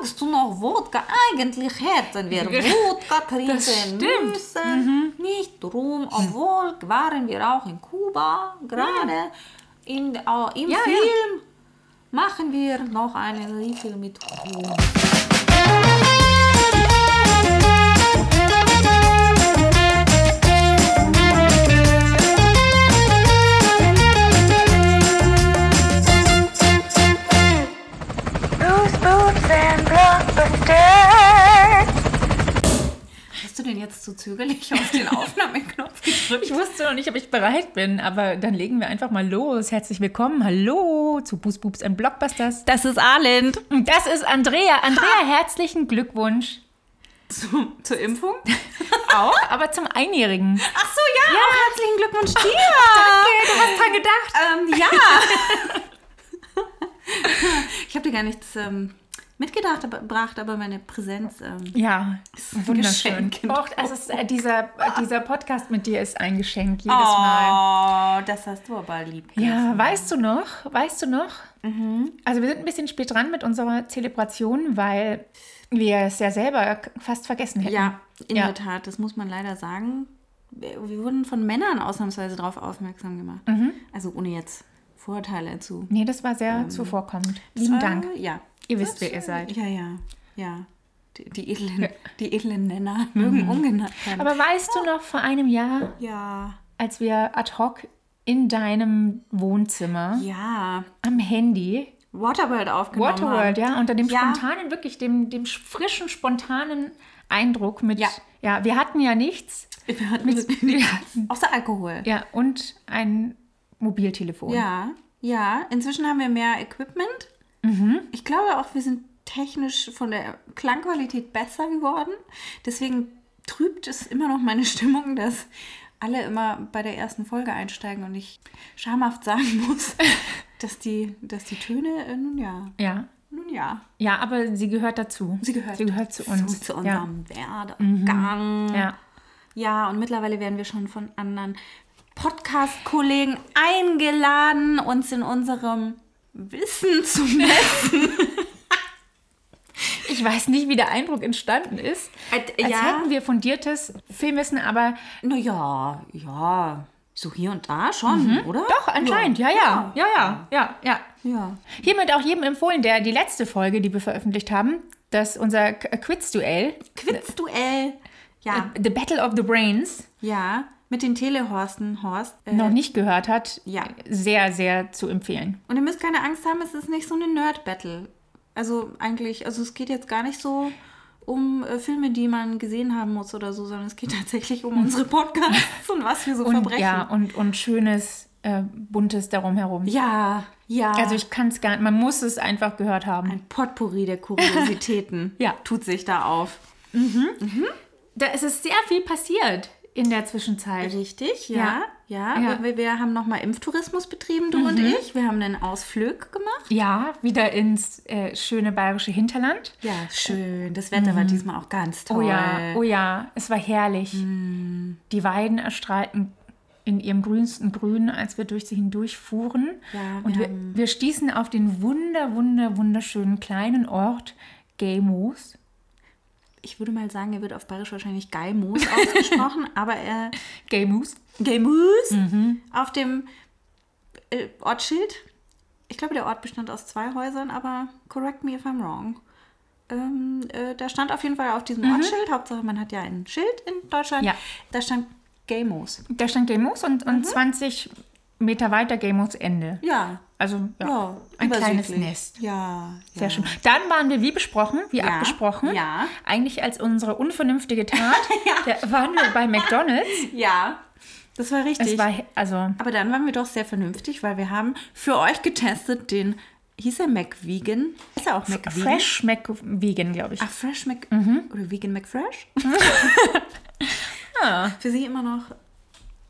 magst du noch Wodka? Eigentlich hätten wir Wodka trinken müssen. Nicht drum, obwohl waren wir auch in Kuba gerade. In, äh, Im Ja, ja. Film machen wir noch einen Refill mit Rum. Hast du denn jetzt so zögerlich auf den Aufnahmeknopf gedrückt? Ich wusste noch nicht, ob ich bereit bin, aber dann legen wir einfach mal los. Herzlich willkommen, hallo zu Boobs and Blockbusters. Das ist Arlind. Und das ist Andrea. Andrea, herzlichen Glückwunsch. Zu, zur Impfung? Auch, aber zum Einjährigen. Ach so, ja, auch herzlichen Glückwunsch dir. du hast dran gedacht. Ähm, ja. ich habe dir gar nichts ähm, mitgedacht, aber, aber meine Präsenz. Ähm, Ja, ein wunderschön. Och, es ist, äh, dieser, äh, dieser Podcast mit dir ist ein Geschenk jedes Mal. oh, das hast du aber lieb. Ja, weißt du noch? Weißt du noch? Also wir sind ein bisschen spät dran mit unserer Zelebration, weil wir es ja selber fast vergessen hätten. Ja, in Ja. der Tat, das muss man leider sagen. Wir wir wurden von Männern ausnahmsweise darauf aufmerksam gemacht. Mhm. Also ohne jetzt Vorurteile zu. Nee, das war sehr zuvorkommend. Lieben Äh, Dank. Ja. Ihr wisst, wer ihr seid. Ja, ja, ja. Die, die, edlen, die edlen Nenner mögen umgenannt werden. Aber weißt du noch vor einem Jahr, ja, als wir ad hoc in deinem Wohnzimmer ja. am Handy Waterworld aufgenommen Waterworld, haben. ja, unter dem Ja. spontanen, wirklich dem, dem frischen, spontanen Eindruck mit, Ja. ja, wir hatten ja nichts, Wir hatten mit, hatten, außer Alkohol. ja, und ein Mobiltelefon. Ja, ja. Inzwischen haben wir mehr Equipment. Mhm. Ich glaube auch, wir sind technisch von der Klangqualität besser geworden. Deswegen trübt es immer noch meine Stimmung, dass alle immer bei der ersten Folge einsteigen und ich schamhaft sagen muss, dass die, dass die Töne, äh, nun ja, ja. nun ja, Ja, aber sie gehört dazu. sie gehört, sie gehört zu uns. zu ja. unserem Werdegang. ja. Ja, und mittlerweile werden wir schon von anderen Podcast-Kollegen eingeladen, uns in unserem Wissen zu messen. Ich weiß nicht, wie der Eindruck entstanden ist. Äh, Als ja. hätten wir fundiertes Filmwissen, aber Naja, ja, so hier und da schon, oder? Mhm. doch, anscheinend, ja, ja, ja, ja, ja, ja. Ja. Hiermit auch jedem empfohlen, der die letzte Folge, die wir veröffentlicht haben, dass unser K- Quiz-Duell, Quizduell. Ja, The Battle of the Brains, ja, mit den Telehorsten, Horst. Äh, noch nicht gehört hat, Ja. sehr, sehr zu empfehlen. Und ihr müsst keine Angst haben, es ist nicht so eine Nerd-Battle. Also eigentlich, also es geht jetzt gar nicht so um äh, Filme, die man gesehen haben muss oder so, sondern es geht tatsächlich um unsere Podcasts und was wir so Und, verbrechen. ja, und, und schönes, äh, buntes darum herum. ja, ja. Also ich kann es gar nicht, man muss es einfach gehört haben. Ein Potpourri der Kuriositäten Ja. tut sich da auf. Da ist es sehr viel passiert in der Zwischenzeit. Richtig, Ja. ja. Ja, Ja. Mhm. Wir, wir haben nochmal Impftourismus betrieben, du und ich. Wir haben einen Ausflug gemacht. Ja, wieder ins äh, schöne bayerische Hinterland. Ja, schön. Das Wetter war diesmal auch ganz toll. Oh ja, oh ja, es war herrlich. Mm. Die Weiden erstrahlten in ihrem grünsten Grün, als wir durch sie hindurch fuhren. Ja, wir Und wir, wir stießen auf den wunder, wunder, wunderschönen kleinen Ort Gamos. Ich würde mal sagen, er wird auf Bayerisch wahrscheinlich Geimoos ausgesprochen, aber er Gamos? Geimoos Mhm. auf dem äh, Ortsschild. Ich glaube, der Ort bestand aus zwei Häusern, aber correct me if I'm wrong. Ähm, äh, da stand auf jeden Fall auf diesem Ortsschild, Hauptsache man hat ja ein Schild in Deutschland, Mhm. Ja. da stand Gamos. Da stand Gamos und, und 20 Meter weiter Gamos Ende. Ja, Also ja, ja ein kleines. Nest. Ja, Sehr ja. schön. Dann waren wir wie besprochen, wie Ja, abgesprochen, ja. eigentlich als unsere unvernünftige Tat, da waren wir bei McDonalds. Ja, das war richtig. Es war, also, Aber dann waren wir doch sehr vernünftig, weil wir haben für euch getestet den, hieß er McVegan? Ist er auch McVegan? Fresh McVegan, glaube ich. Ah, Fresh Mc... Mhm. Oder Vegan McFresh? Für sie immer noch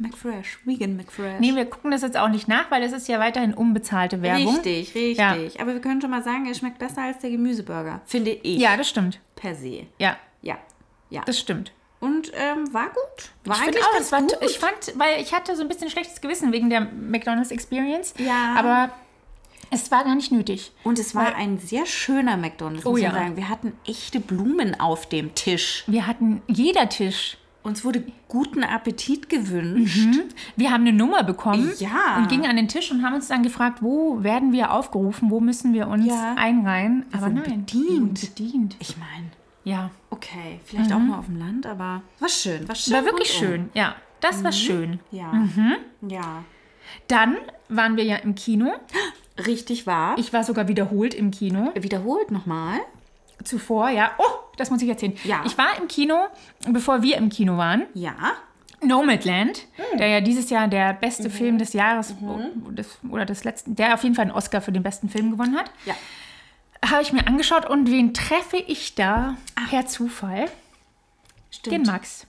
McFresh. Vegan McFresh. Nee, wir gucken das jetzt auch nicht nach, weil es ist ja weiterhin unbezahlte Werbung. richtig, richtig. Ja. Aber wir können schon mal sagen, er schmeckt besser als der Gemüseburger. Finde ich. Ja, das stimmt. Per se. Ja, Ja. Ja. das stimmt. Und ähm, war gut. War Ich, eigentlich auch, ganz war, gut. ich fand, weil ich hatte so ein bisschen schlechtes Gewissen wegen der McDonald's Experience. Ja. Aber Es war gar nicht nötig. Und es war ein sehr schöner McDonald's, Oh muss ja. man sagen. Wir hatten echte Blumen auf dem Tisch. Wir hatten jeder Tisch. Uns wurde guten Appetit gewünscht. Wir haben eine Nummer bekommen Ja. und gingen an den Tisch und haben uns dann gefragt, wo werden wir aufgerufen, wo müssen wir uns Ja. einreihen. Aber nein, bedient. bedient. Ich meine, Ja, okay, vielleicht auch nur auf dem Land, aber war schön. War, schön war wirklich schön. Ja, das war schön. Ja. Ja. Dann waren wir ja im Kino. Richtig wahr. Ich war sogar wiederholt im Kino. Wiederholt nochmal. Zuvor, ja. Oh, das muss ich erzählen. Ja. Ich war im Kino, bevor wir im Kino waren. Ja. Nomadland, der ja dieses Jahr der beste Mhm. Film des Jahres des, oder des letzten, der auf jeden Fall einen Oscar für den besten Film gewonnen hat, Ja. habe ich mir angeschaut und wen treffe ich da per Zufall? Stimmt. Den Max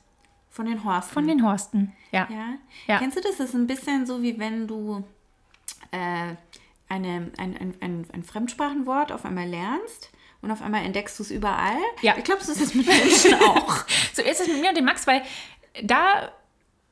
Von den Horsten. von den Horsten. Ja. Ja. Ja. Kennst du das? Das ist ein bisschen so, wie wenn du äh, eine, ein, ein, ein, ein Fremdsprachenwort auf einmal lernst und auf einmal entdeckst du es überall. Ja. Ich glaube, so ist es mit Menschen auch. So ist es mit mir und dem Max, weil da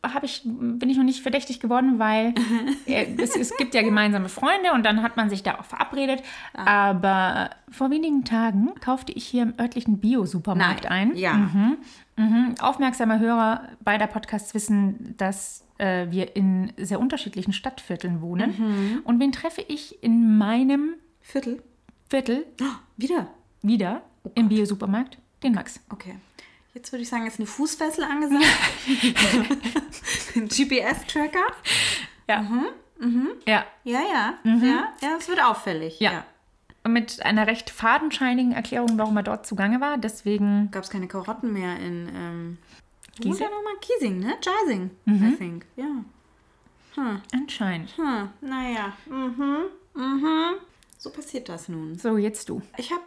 habe ich, bin ich noch nicht verdächtig geworden, weil äh, es, es gibt ja gemeinsame Freunde und dann hat man sich da auch verabredet. Ah. Aber vor wenigen Tagen kaufte ich hier im örtlichen Bio-Supermarkt ein. Ja. Mhm. Aufmerksame Hörer beider Podcasts wissen, dass äh, wir in sehr unterschiedlichen Stadtvierteln wohnen. Mhm. Und wen treffe ich in meinem Viertel. Viertel Wieder. Wieder im Bio-Supermarkt? Den Max. Okay. Jetzt würde ich sagen, ist eine Fußfessel angesagt. Ein GPS-Tracker. Ja. Ja. Ja, ja. Mhm. Ja, ja, es wird auffällig. Ja. mit einer recht fadenscheinigen Erklärung, warum er dort zugange war. Deswegen, Gab es keine Karotten mehr in ähm? Giesing? nochmal Giesing, ne? Jising, Mhm. I think. Ja. anscheinend. Hm, naja. Mhm. Mhm. So passiert das nun. So, jetzt du. Ich habe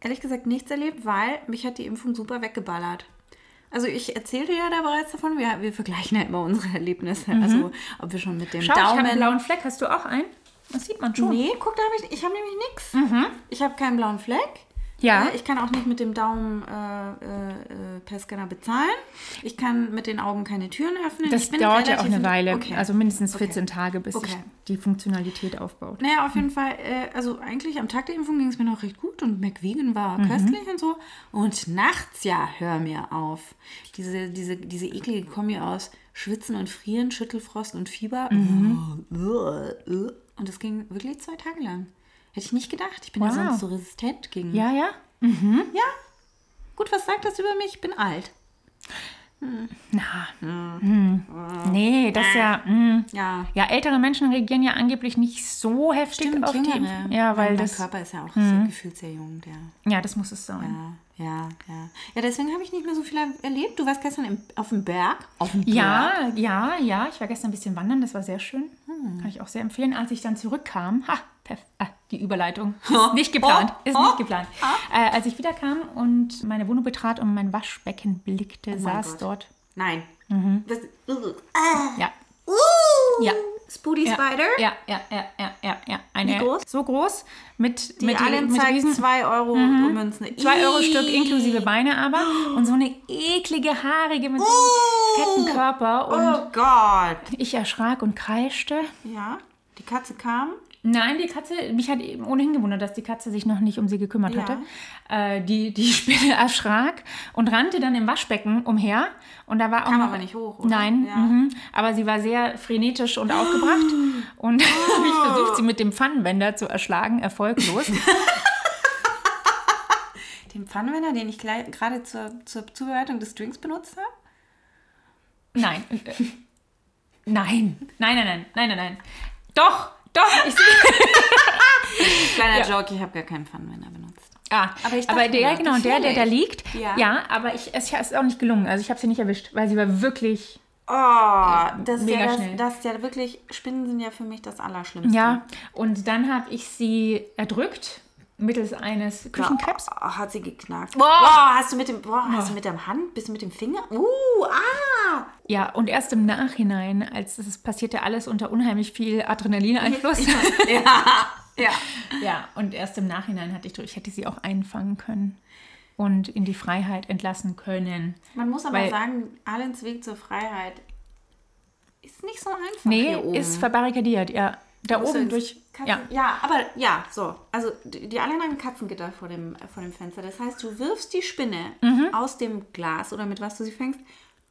ehrlich gesagt nichts erlebt, weil mich hat die Impfung super weggeballert. Also ich erzählte ja da bereits davon, wir, wir vergleichen ja immer unsere Erlebnisse. Also ob wir schon mit dem Mhm. Schau, ich habe Daumen... einen blauen Fleck. Hast du auch einen? Das sieht man schon. Nee, guck, da habe ich, ich habe nämlich nichts. Ich habe keinen blauen Fleck. Mhm. Ja. Äh, Ich kann auch nicht mit dem Daumen äh, äh, äh, per Scanner bezahlen. Ich kann mit den Augen keine Türen öffnen. Das dauert ja auch eine Weile. Okay. Also mindestens Okay. 14 Tage, bis sich Okay. die Funktionalität aufbaut. Naja, auf jeden Fall, äh, also eigentlich am Tag der Impfung ging es mir noch recht gut und McVegan war Mhm. köstlich und so. Und nachts, ja, hör mir auf. Diese, diese, diese eklige Kombi aus Schwitzen und Frieren, Schüttelfrost und Fieber. Mhm. Und das ging wirklich zwei Tage lang. Hätte ich nicht gedacht. Ich bin ja Wow. sonst so resistent gegen. Ja, ja. Ja. Gut, was sagt das über mich? Ich bin alt. Na. Hm. Nee, das ist ja. hm. Ja. Ja, ältere Menschen reagieren ja angeblich nicht so heftig Stimmt, auf die jüngere. Impfung. Ja, weil mein das. Körper ist ja auch sehr, gefühlt sehr jung. Der, Ja, das muss es sein. ja, ja, ja. Ja, deswegen habe ich nicht mehr so viel erlebt. Du warst gestern im, auf dem Berg. Auf dem Ja, ja, ja. Ich war gestern ein bisschen wandern, das war sehr schön. Hm. Kann ich auch sehr empfehlen. Als ich dann zurückkam, ha, perf ah, die Überleitung. Ist nicht geplant. Ist nicht geplant. Äh, als ich wiederkam und meine Wohnung betrat und mein Waschbecken blickte, mein saß Gott. dort. Nein. Mhm. Das, ah. Ja. Uh. Ja. Spoody Ja, Spider. Ja, ja, ja, ja, ja, ja. Eine, Wie groß? So groß. Mit, Die mit, allen mit zeigt riesen, 2 Euro Mhm. Münzen. 2 Euro Stück inklusive Beine aber. Und so eine eklige, haarige mit so einem fetten Körper. Und Oh Gott. ich erschrak und kreischte. Ja, die Katze kam. Nein, die Katze, mich hat eben ohnehin gewundert, dass die Katze sich noch nicht um sie gekümmert Ja. hatte. Äh, die, die Spinne erschrak und rannte dann im Waschbecken umher. Und da war auch Kam aber nicht hoch, oder? Nein, Ja. mhm. aber sie war sehr frenetisch und aufgebracht. Und habe ich versucht, sie mit dem Pfannenwender zu erschlagen, erfolglos. Den Pfannenwender, den ich gerade zur, zur Zubereitung des Drinks benutzt habe? Nein. äh, Nein, nein, nein, nein, nein, nein, nein. Doch, doch. Ich, Kleiner Ja. Joke, ich habe gar keinen Pfannenwender benutzt. ah, Aber ich aber der, mir, genau, der, der da liegt. Ja. Ja, aber ich, es ist auch nicht gelungen. Also ich habe sie nicht erwischt, weil sie war wirklich Oh, das ist, Mega ja das, schnell. das ist ja wirklich, Spinnen sind ja für mich das Allerschlimmste. Ja, und dann habe ich sie erdrückt mittels eines Küchenkrebs. Oh, hat sie geknackt. Boah. Boah, hast du mit dem, boah, hast du mit der Hand, bist du mit dem Finger? Uh, ah. Ja, und erst im Nachhinein, als es passierte alles unter unheimlich viel Adrenalineinfluss. Ja, ja. ja, und erst im Nachhinein hatte ich, ich hätte sie auch einfangen können und in die Freiheit entlassen können. Man muss aber Weil- sagen, Allens Weg zur Freiheit ist nicht so einfach Nee, hier oben. ist verbarrikadiert, ja. Da oben durch. Katzen, Ja. ja. aber ja, so. Also die, die alle haben ein Katzengitter vor dem, vor dem Fenster. Das heißt, du wirfst die Spinne Mhm. aus dem Glas oder mit was du sie fängst,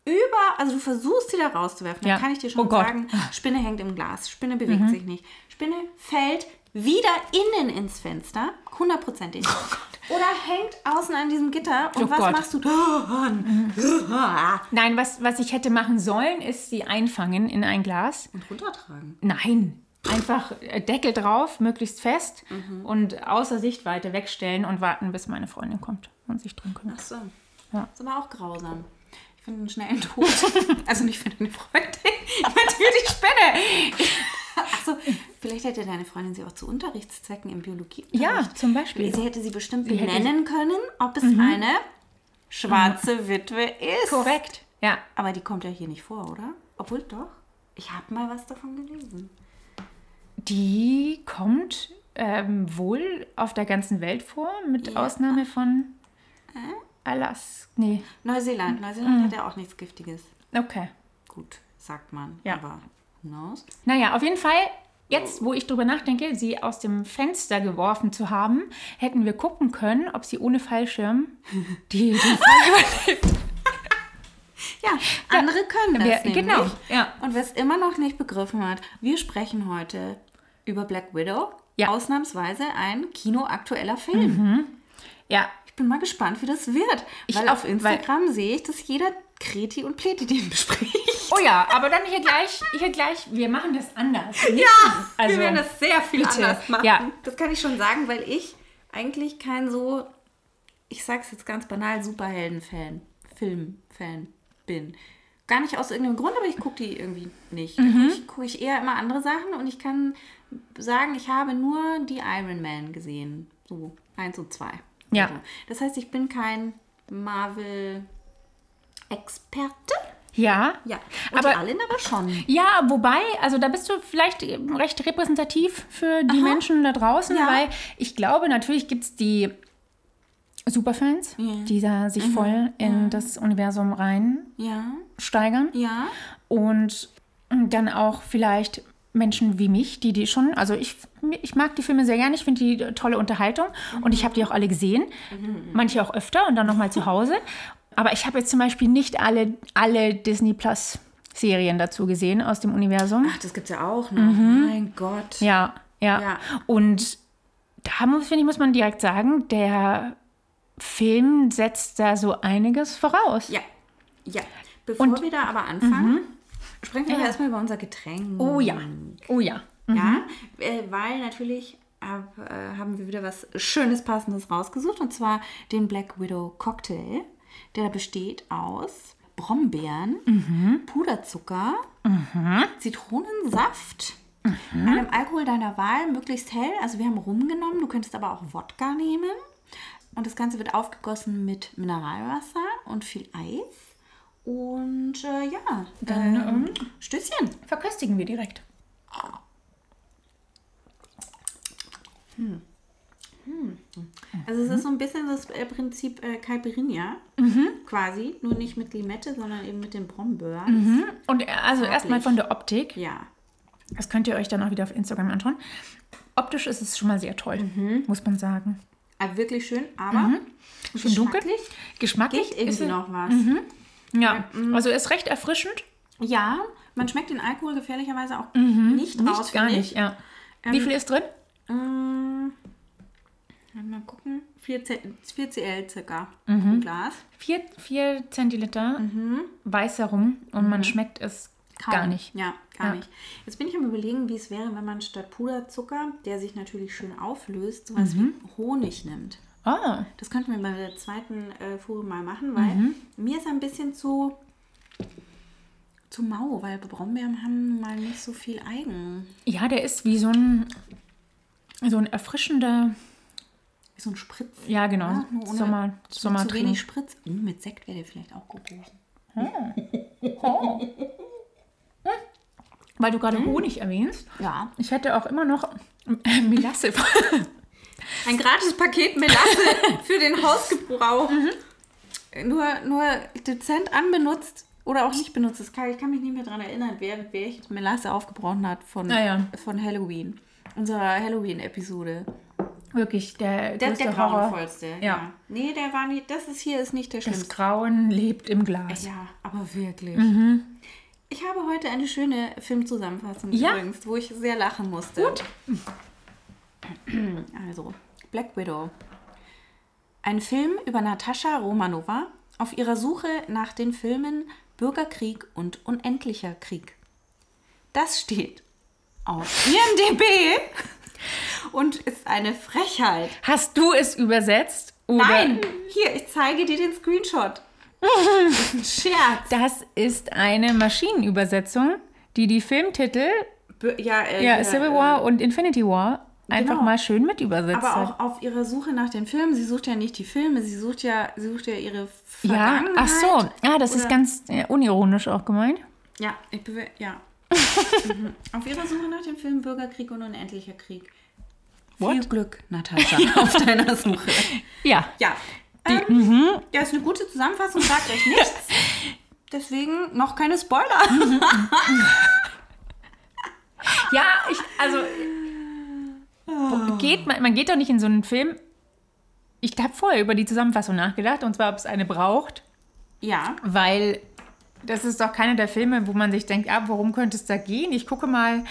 über, also du versuchst sie da rauszuwerfen. Ja. Dann kann ich dir schon Oh sagen, Spinne hängt im Glas, Spinne bewegt sich nicht. Spinne fällt wieder innen ins Fenster, hundertprozentig. Oder hängt außen an diesem Gitter und Oh was Gott. machst du? Nein, was, was ich hätte machen sollen, ist sie einfangen in ein Glas. Und runtertragen. Nein. Einfach äh, Deckel drauf, möglichst fest Mhm. und außer Sichtweite wegstellen und warten, bis meine Freundin kommt und sich drum kümmert. Ach so. Ja. Das ist aber auch grausam. Ich finde einen schnellen Tod. also nicht für deine Freundin. Ich meine für die Spinne. Achso, vielleicht hätte deine Freundin sie auch zu Unterrichtszwecken im Biologie. Ja, zum Beispiel. Sie hätte sie bestimmt benennen können, ob es eine schwarze Witwe ist. Korrekt. Ja. Aber die kommt ja hier nicht vor, oder? Obwohl doch. Ich habe mal was davon gelesen. Die kommt ähm, wohl auf der ganzen Welt vor, mit Ja. Ausnahme von Alaska. Nee, Neuseeland. Neuseeland hat ja auch nichts Giftiges. okay. Gut, sagt man. Ja. Aber knows? Naja, auf jeden Fall, jetzt, wo ich drüber nachdenke, sie aus dem Fenster geworfen zu haben, hätten wir gucken können, ob sie ohne Fallschirm die, die Fall überlebt. Ja, andere können das wir- nämlich. genau, ja. Und wer es immer noch nicht begriffen hat, wir sprechen heute über Black Widow. Ja. Ausnahmsweise ein kinoaktueller Film. Ja, Ich bin mal gespannt, wie das wird. Ich weil auf Instagram sehe ich, dass jeder Kreti und Pleti den bespricht. oh ja, aber dann hier gleich, hier gleich, wir machen das anders. Ja, Also, wir werden das sehr viel bitte. anders machen. Ja. Das kann ich schon sagen, weil ich eigentlich kein so, ich sag's jetzt ganz banal, Superhelden-Fan, Film-Fan bin. Gar nicht aus irgendeinem Grund, aber ich gucke die irgendwie nicht. Mhm. gucke ich, guck ich eher immer andere Sachen und ich kann sagen, ich habe nur die Iron Man gesehen. So, eins und zwei. Ja. Also, Das heißt, ich bin kein Marvel-Experte. Ja, Ja, und Aber- die Allen aber schon. Ja, wobei, also da bist du vielleicht recht repräsentativ für die Menschen da draußen, Ja. weil ich glaube, natürlich gibt es die Superfans, die da sich voll in das Universum reinsteigern. Ja, ja. Und dann auch vielleicht Menschen wie mich, die die schon, also ich, ich mag die Filme sehr gerne, ich finde die tolle Unterhaltung und ich habe die auch alle gesehen, manche auch öfter und dann nochmal zu Hause. Aber ich habe jetzt zum Beispiel nicht alle, alle Disney Plus Serien dazu gesehen aus dem Universum. Ach, das gibt's ja auch noch. Mein Gott. Mhm. Ja, ja. Ja. Und da muss, finde ich, muss man direkt sagen, der Film setzt da so einiges voraus. Ja, ja. Bevor Und- wir da aber anfangen, sprechen wir Ja. erstmal über unser Getränk. Oh ja, oh ja. Ja, äh, weil natürlich hab, äh, haben wir wieder was Schönes, Passendes rausgesucht. Und zwar den Black Widow Cocktail. Der besteht aus Brombeeren, Puderzucker, Zitronensaft, einem Alkohol deiner Wahl, möglichst hell. Also wir haben Rum genommen, du könntest aber auch Wodka nehmen. Und das Ganze wird aufgegossen mit Mineralwasser und viel Eis. Und äh, ja, Dann, ähm, Stößchen. Verköstigen wir direkt. Also es ist so ein bisschen das äh, Prinzip äh, Caipirinha, quasi, nur nicht mit Limette, sondern eben mit den Brombeeren. Und äh, also erstmal von der Optik. Ja, Das könnt ihr euch dann auch wieder auf Instagram anschauen. Optisch ist es schon mal sehr toll, muss man sagen. Also wirklich schön, aber Schön dunkel. geschmacklich Geschmacklich geht ist irgendwie noch was. Ja, also ist recht erfrischend. Ja, man schmeckt den Alkohol gefährlicherweise auch nicht raus. Nicht, gar finde nicht, ich. ja. Wie viel ist drin? Mm, mal gucken, 4, C 4 CL circa Mhm. im Glas. 4, Zentiliter weißer Rum und man schmeckt es Kaum. gar nicht. Ja, gar Ja. nicht. Jetzt bin ich am überlegen, wie es wäre, wenn man statt Puderzucker, der sich natürlich schön auflöst, sowas wie Honig nimmt. Ah, Das könnten wir bei der zweiten äh, Fuhre mal machen, weil Mhm. mir ist ein bisschen zu, zu mau, weil Brombeeren haben mal nicht so viel Eigen. ja, der ist wie so ein, so ein erfrischender, Wie so ein Spritz. ja genau, Ja, ohne- Sommer, Mit zu wenig Spritz. Oh, mit Sekt wäre der vielleicht auch gut gewesen. Weil du gerade Honig erwähnst. Ja. Ich hätte auch immer noch äh, Melasse. Ein gratis Paket Melasse für den Hausgebrauch. Nur, nur dezent anbenutzt oder auch nicht benutzt. Das kann, ich kann mich nicht mehr daran erinnern, wer, wer ich Melasse aufgebrochen hat von, Ah ja. von Halloween. Unserer Halloween-Episode. Wirklich, der, Der, der grauenvollste. Ja. Nee, der war nicht. Das ist hier ist nicht der Das schlimmste. Grauen lebt im Glas. Ja, aber wirklich. Mhm. Ich habe heute eine schöne Filmzusammenfassung Ja. übrigens, wo ich sehr lachen musste. Gut. Also, Black Widow. Ein Film über Natascha Romanova auf ihrer Suche nach den Filmen Bürgerkrieg und Unendlicher Krieg. Das steht auf IMDb und ist eine Frechheit. Hast du es übersetzt? Oder? Nein, hier, ich zeige dir den Screenshot. Ist Scherz. Das ist eine Maschinenübersetzung, die die Filmtitel Ja, äh, ja, Civil äh, War und Infinity War einfach genau. mal schön mit übersetzt Aber hat. auch auf ihrer Suche nach den Filmen. Sie sucht ja nicht die Filme, sie sucht ja, sie sucht ja ihre Ja, Vergangenheit. ach so. Ah, das ist oder- ganz äh, unironisch auch gemeint. Ja, ich bewe ja. mhm. Auf ihrer Suche nach dem Film Bürgerkrieg und Unendlicher Krieg. Viel What? Glück, Natascha, auf deiner Suche. Ja. Ja. Ähm, Ja, ist eine gute Zusammenfassung, sagt euch nichts. Deswegen noch keine Spoiler. Ja, ich, also. Geht, man, man geht doch nicht in so einen Film. Ich habe vorher über die Zusammenfassung nachgedacht, und zwar, ob es eine braucht, Ja, weil das ist doch keiner der Filme, wo man sich denkt, ah, worum könnte es da gehen? Ich gucke mal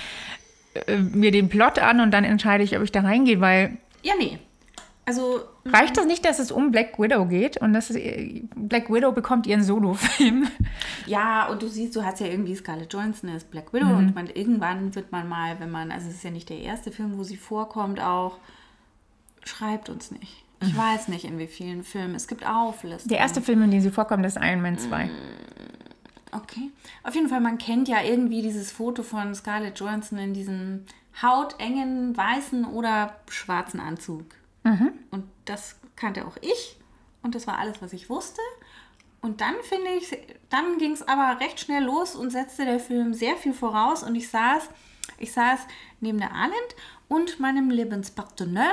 äh, mir den Plot an und dann entscheide ich, ob ich da reingehe, weil ja, nee. Also, reicht das nicht, dass es um Black Widow geht und dass äh, Black Widow bekommt ihren Solo-Film? Ja, und du siehst, du hast ja irgendwie Scarlett Johansson ist Black Widow Mhm. und man, irgendwann wird man mal, wenn man, also es ist ja nicht der erste Film, wo sie vorkommt, auch schreibt uns nicht. Ich weiß nicht, in wie vielen Filmen. Es gibt Auflistungen. Mhm. Der erste Film, in dem sie vorkommt, ist Iron Man 2. Okay. Auf jeden Fall, man kennt ja irgendwie dieses Foto von Scarlett Johansson in diesem hautengen, weißen oder schwarzen Anzug. Und das kannte auch ich. Und das war alles, was ich wusste. Und dann finde ich, dann ging es aber recht schnell los und setzte der Film sehr viel voraus. Und ich saß, ich saß neben der Arlind und meinem Lebenspartner,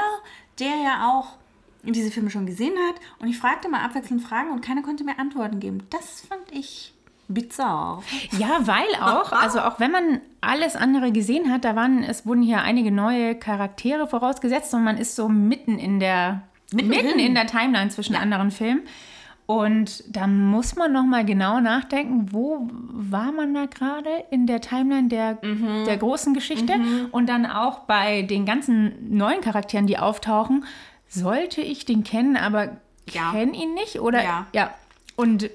der ja auch diese Filme schon gesehen hat. Und ich fragte mal abwechselnd Fragen und keiner konnte mir Antworten geben. Das fand ich bizarr. Ja, weil auch, also auch wenn man alles andere gesehen hat, da waren, es wurden hier einige neue Charaktere vorausgesetzt und man ist so mitten in der, mitten, Mittendrin. in der Timeline zwischen anderen Filmen. Und da muss man nochmal genau nachdenken, wo war man da gerade in der Timeline der, der großen Geschichte? Und dann auch bei den ganzen neuen Charakteren, die auftauchen, sollte ich den kennen, aber Ja. kenne ihn nicht? Oder Ja. ja. Und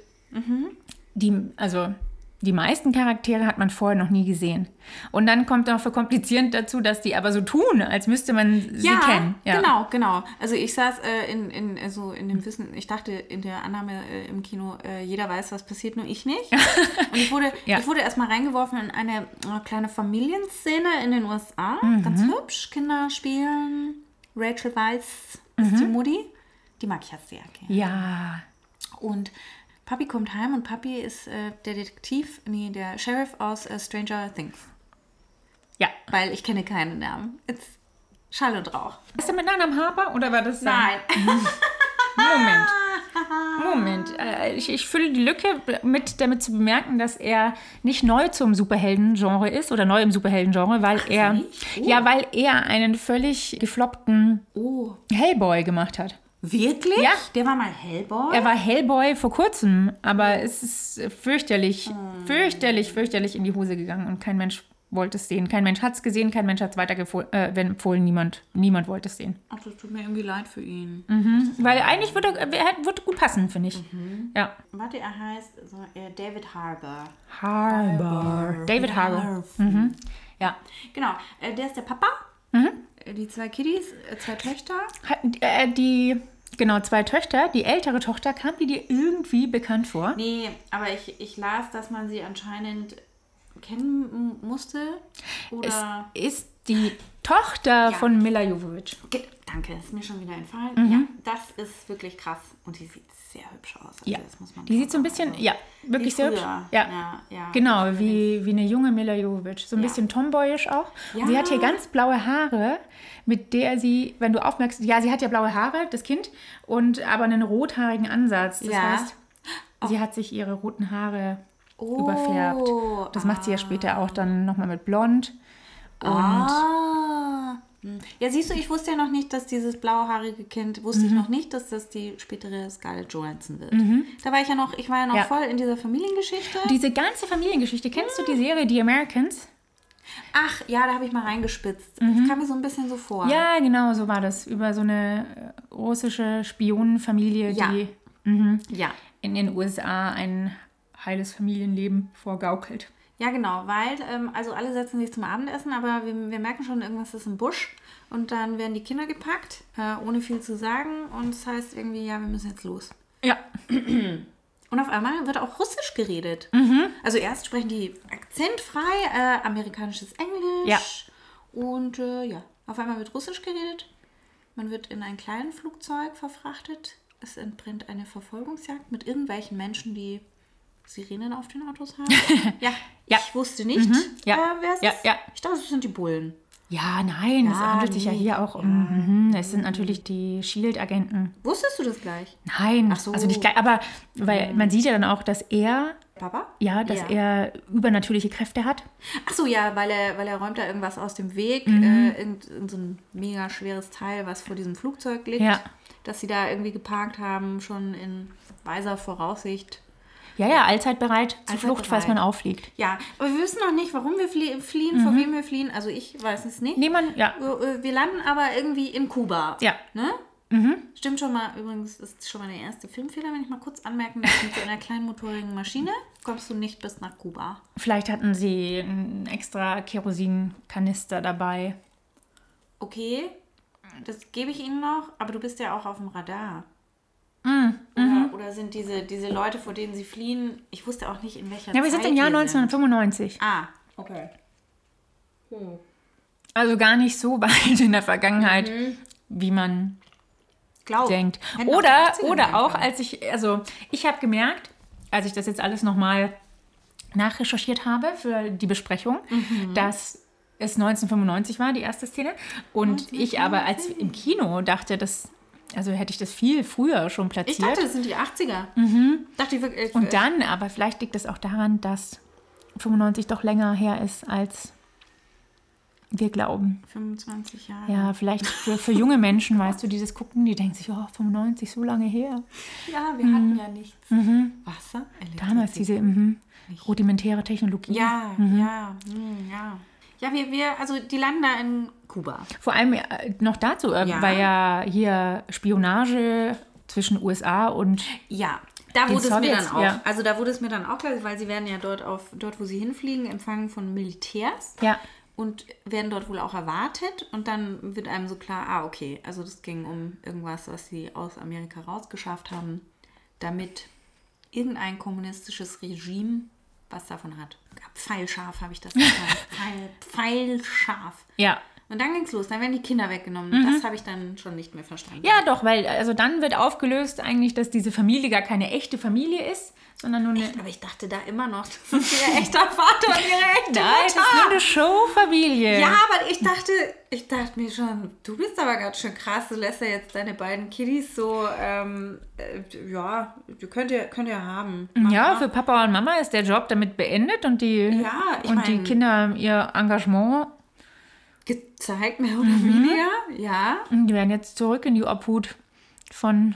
die, also die meisten Charaktere hat man vorher noch nie gesehen. Und dann kommt noch verkomplizierend dazu, dass die aber so tun, als müsste man sie kennen. genau, genau. Also ich saß äh, in, in, also in dem Wissen, ich dachte in der Annahme äh, im Kino, äh, jeder weiß, was passiert, nur ich nicht. Und ich wurde, Ja. ich wurde erstmal reingeworfen in eine äh, kleine Familienszene in den USA. Mhm. Ganz hübsch, Kinder spielen. Rachel Weisz Mhm. ist die Mutti. Die mag ich ja sehr gerne. Ja. Und Papi kommt heim und Papi ist äh, der Detektiv, nee, der Sheriff aus äh, Stranger Things. Ja. Weil ich kenne keinen Namen. It's Schall und Rauch. Ist er mit Namen Harper oder war das sein- Nein. Moment. Moment. Äh, Ich, ich fülle die Lücke mit damit zu bemerken, dass er nicht neu zum Superhelden-Genre ist oder neu im Superhelden-Genre, weil er nicht? Oh. ja, weil er einen völlig gefloppten Oh, Hellboy gemacht hat. Wirklich? Ja. Der war mal Hellboy? Er war Hellboy vor kurzem, aber es ist fürchterlich, fürchterlich, fürchterlich in die Hose gegangen und kein Mensch wollte es sehen. Kein Mensch hat es gesehen, kein Mensch hat es weiterempfohlen, äh, niemand, niemand wollte es sehen. Ach, das tut mir irgendwie leid für ihn. Weil eigentlich würde er würde gut passen, finde ich. Ja. Warte, er heißt so, äh, David Harbour. Harbour. David Harbour. Ja. Genau, äh, der ist der Papa. Äh, Die zwei Kiddies, äh, zwei Töchter. Äh, die, genau, zwei Töchter. Die ältere Tochter, kam die dir irgendwie bekannt vor? Nee, aber ich, ich las, dass man sie anscheinend kennen musste. Es Oder. ist die Tochter von Mila Jovovich. Ge- Danke, ist mir schon wieder entfallen. Ja, das ist wirklich krass. Und die sieht sehr hübsch aus. Also Ja. das muss man Die sieht so ein bisschen, sagen. ja, wirklich sehr hübsch. Ja. Ja, ja. Genau, wie, wie eine junge Mila Jovovich. So ein Ja. bisschen tomboyisch auch. Sie hat hier ganz blaue Haare, mit der sie, wenn du aufmerkst, ja, sie hat ja blaue Haare, das Kind, und aber einen rothaarigen Ansatz. Das heißt, sie hat sich ihre roten Haare überfärbt. Das macht sie ja später auch dann nochmal mit Blond. Und Ah. Hm. Ja, siehst du, ich wusste ja noch nicht, dass dieses blauhaarige Kind, wusste Mhm. ich noch nicht, dass das die spätere Scarlett Johansson wird. Da war ich ja noch, ich war ja noch Ja. voll in dieser Familiengeschichte. diese ganze Familiengeschichte, kennst du die Serie The Americans? Ach, ja, da habe ich mal reingespitzt. Das kam mir so ein bisschen so vor. Mhm. Ja, genau, so war das. Über so eine äh, russische Spionenfamilie, Ja. die Ja. in den USA ein heiles Familienleben vorgaukelt. Ja, genau, weil, ähm, also alle setzen sich zum Abendessen, aber wir, wir merken schon, irgendwas ist im Busch. Und dann werden die Kinder gepackt, äh, ohne viel zu sagen. Und das heißt irgendwie, ja, wir müssen jetzt los. Ja. Und auf einmal wird auch Russisch geredet. Also erst sprechen die akzentfrei äh, amerikanisches Englisch. Ja. Und äh, ja, auf einmal wird Russisch geredet. Man wird in ein kleines Flugzeug verfrachtet. Es entbrennt eine Verfolgungsjagd mit irgendwelchen Menschen, die Sirenen auf den Autos haben. ja, Ja. ich wusste nicht, Ja. äh, wer es Ja, ist. ja. Ich dachte, es sind die Bullen. Ja, nein, es Ja, handelt sich ja nee. hier auch um. Mhm, es sind natürlich die Shield-Agenten. Wusstest du das gleich? Nein, so. also nicht gleich, aber weil man sieht ja dann auch, dass er, Papa? ja, dass er übernatürliche Kräfte hat. Ach so, ja, weil er, weil er räumt da irgendwas aus dem Weg, Mhm. äh, irgend, irgend so ein mega schweres Teil, was vor diesem Flugzeug liegt, Ja. dass sie da irgendwie geparkt haben, schon in weiser Voraussicht. Ja, ja, allzeit bereit zur Allzeit Flucht, falls bereit. man auffliegt. Ja, aber wir wissen noch nicht, warum wir flie fliehen, vor wem wir fliehen. Also ich weiß es nicht. Mhm. Man, ja. Äh, Wir landen aber irgendwie in Kuba. Ja. Ne? Stimmt schon mal, übrigens das ist schon mal der erste Filmfehler, wenn ich mal kurz anmerken darf, mit so einer kleinen motorigen Maschine kommst du nicht bis nach Kuba. Vielleicht hatten sie einen extra Kerosinkanister dabei. Okay, das gebe ich Ihnen noch, aber du bist ja auch auf dem Radar. Mm, Oder, oder sind diese, diese Leute, vor denen sie fliehen, ich wusste auch nicht, in welcher Ja, wir Zeit sind im Jahr wir sind. 1995. Ah, okay. Also gar nicht so weit in der Vergangenheit, wie man Glaub. denkt. Hätten auch Oder, die 80er oder sein auch, als ich, also ich habe gemerkt, als ich das jetzt alles nochmal nachrecherchiert habe für die Besprechung, Mhm. dass es 1995 war, die erste Szene. Und ich aber als im Kino dachte, dass, also hätte ich das viel früher schon Ich platziert. dachte, das sind die 80er. Dachte ich wirklich. Und dann, aber vielleicht liegt es auch daran, dass 95 doch länger her ist, als wir glauben. 25 Jahre. Ja, vielleicht für, für junge Menschen, weißt du, die das gucken, die denken sich, oh, 95, so lange her. Ja, wir hatten ja nichts. Wasser, Elektrizität. Mhm. Damals diese mhm, rudimentäre Technologie. Ja, ja, hm, ja. Ja, wir, wir, also die landen da in Kuba. Vor allem äh, noch dazu, äh, Ja. weil ja hier Spionage zwischen USA und Ja, da Den wurde es mir Sowjets, dann auch. ja. Also da wurde es mir dann auch klar, weil sie werden ja dort auf, dort wo sie hinfliegen, empfangen von Militärs. ja, Und werden dort wohl auch erwartet. Und dann wird einem so klar, ah, okay, also das ging um irgendwas, was sie aus Amerika rausgeschafft haben, damit irgendein kommunistisches Regime was davon hat. Pfeilscharf habe ich das gesagt. Pfeil, pfeilscharf. ja. Und dann ging's los, dann werden die Kinder weggenommen. Das habe ich dann schon nicht mehr verstanden. Ja, doch, weil also dann wird aufgelöst eigentlich, dass diese Familie gar keine echte Familie ist, sondern nur eine. Aber ich dachte da immer noch, das ist ihr echter Vater und ihre echte Nein, Mutter. ist nur eine Showfamilie. Ja, aber ich dachte, ich dachte mir schon, du bist aber ganz schön krass, du lässt ja jetzt deine beiden Kiddies so, ähm, äh, ja, die könnt ihr, könnt ihr haben. Mach Ja, für Papa und Mama ist der Job damit beendet und die, Ja, und die mein- Kinder haben ihr Engagement. Gezeigt, mehr oder Mhm. weniger, ja. Und die werden jetzt zurück in die Obhut von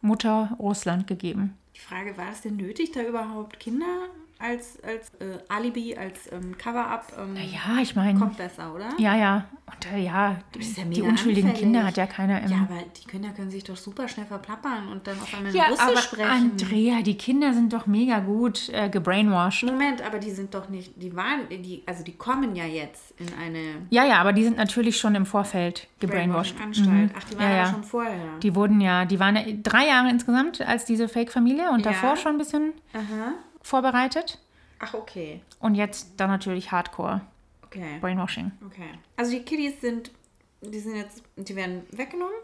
Mutter Russland gegeben. Die Frage, war es denn nötig, da überhaupt Kinder als, als äh, Alibi, als ähm, Cover-up? Ähm, Ja, ich meine, Kommt besser, oder? ja, ja. Und äh, ja, ja die unschuldigen anfällig. Kinder hat ja keiner im. Ja, aber die Kinder können sich doch super schnell verplappern und dann auf einmal Ja, Russisch aber sprechen. Andrea, die Kinder sind doch mega gut äh, gebrainwashed. Moment, aber die sind doch nicht, die waren, die, also die kommen ja jetzt in eine Ja, ja, aber die sind natürlich schon im Vorfeld gebrainwashed. Anstalt. Ach, die waren Mhm. Ja, aber ja. schon vorher. Die wurden ja, die waren ja drei Jahre insgesamt als diese Fake-Familie und Ja. davor schon ein bisschen Aha. Vorbereitet. Ach, okay. Und jetzt dann natürlich Hardcore Okay. Brainwashing. Okay. Also die Kiddies sind, die sind jetzt, die werden weggenommen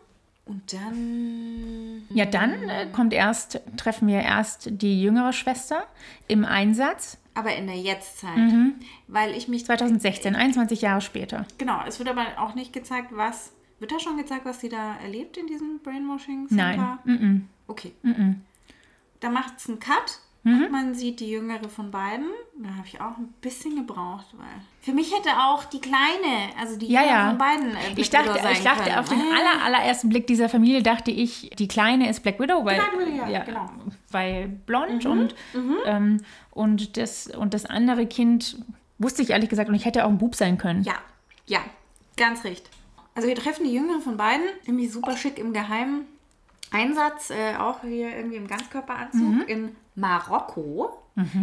und dann. Ja, dann äh, kommt erst, treffen wir erst die jüngere Schwester im Einsatz. Aber in der Jetztzeit. Mhm. Weil ich mich. 2016, 21 Jahre später. Genau, es wird aber auch nicht gezeigt, was. Wird da schon gezeigt, was sie da erlebt in diesem Brainwashing? Nein. Mm -mm. Okay. Da macht es einen Cut Mhm. Man sieht die jüngere von beiden. Da habe ich auch ein bisschen gebraucht, weil für mich hätte auch die kleine, also die Ja, jüngere ja. von beiden äh, Ich dachte, Widow sein ich dachte können. auf den Äh, aller, allerersten Blick dieser Familie dachte ich, die Kleine ist Black Widow, weil, Black Widow, ja, genau. weil blond und, ähm, und, das, und das andere Kind wusste ich ehrlich gesagt und ich hätte auch ein Bub sein können. Ja, ja, ganz recht. Also wir treffen die jüngere von beiden, nämlich super schick im geheimen Einsatz, äh, auch hier irgendwie im Ganzkörperanzug Mhm. in Marokko.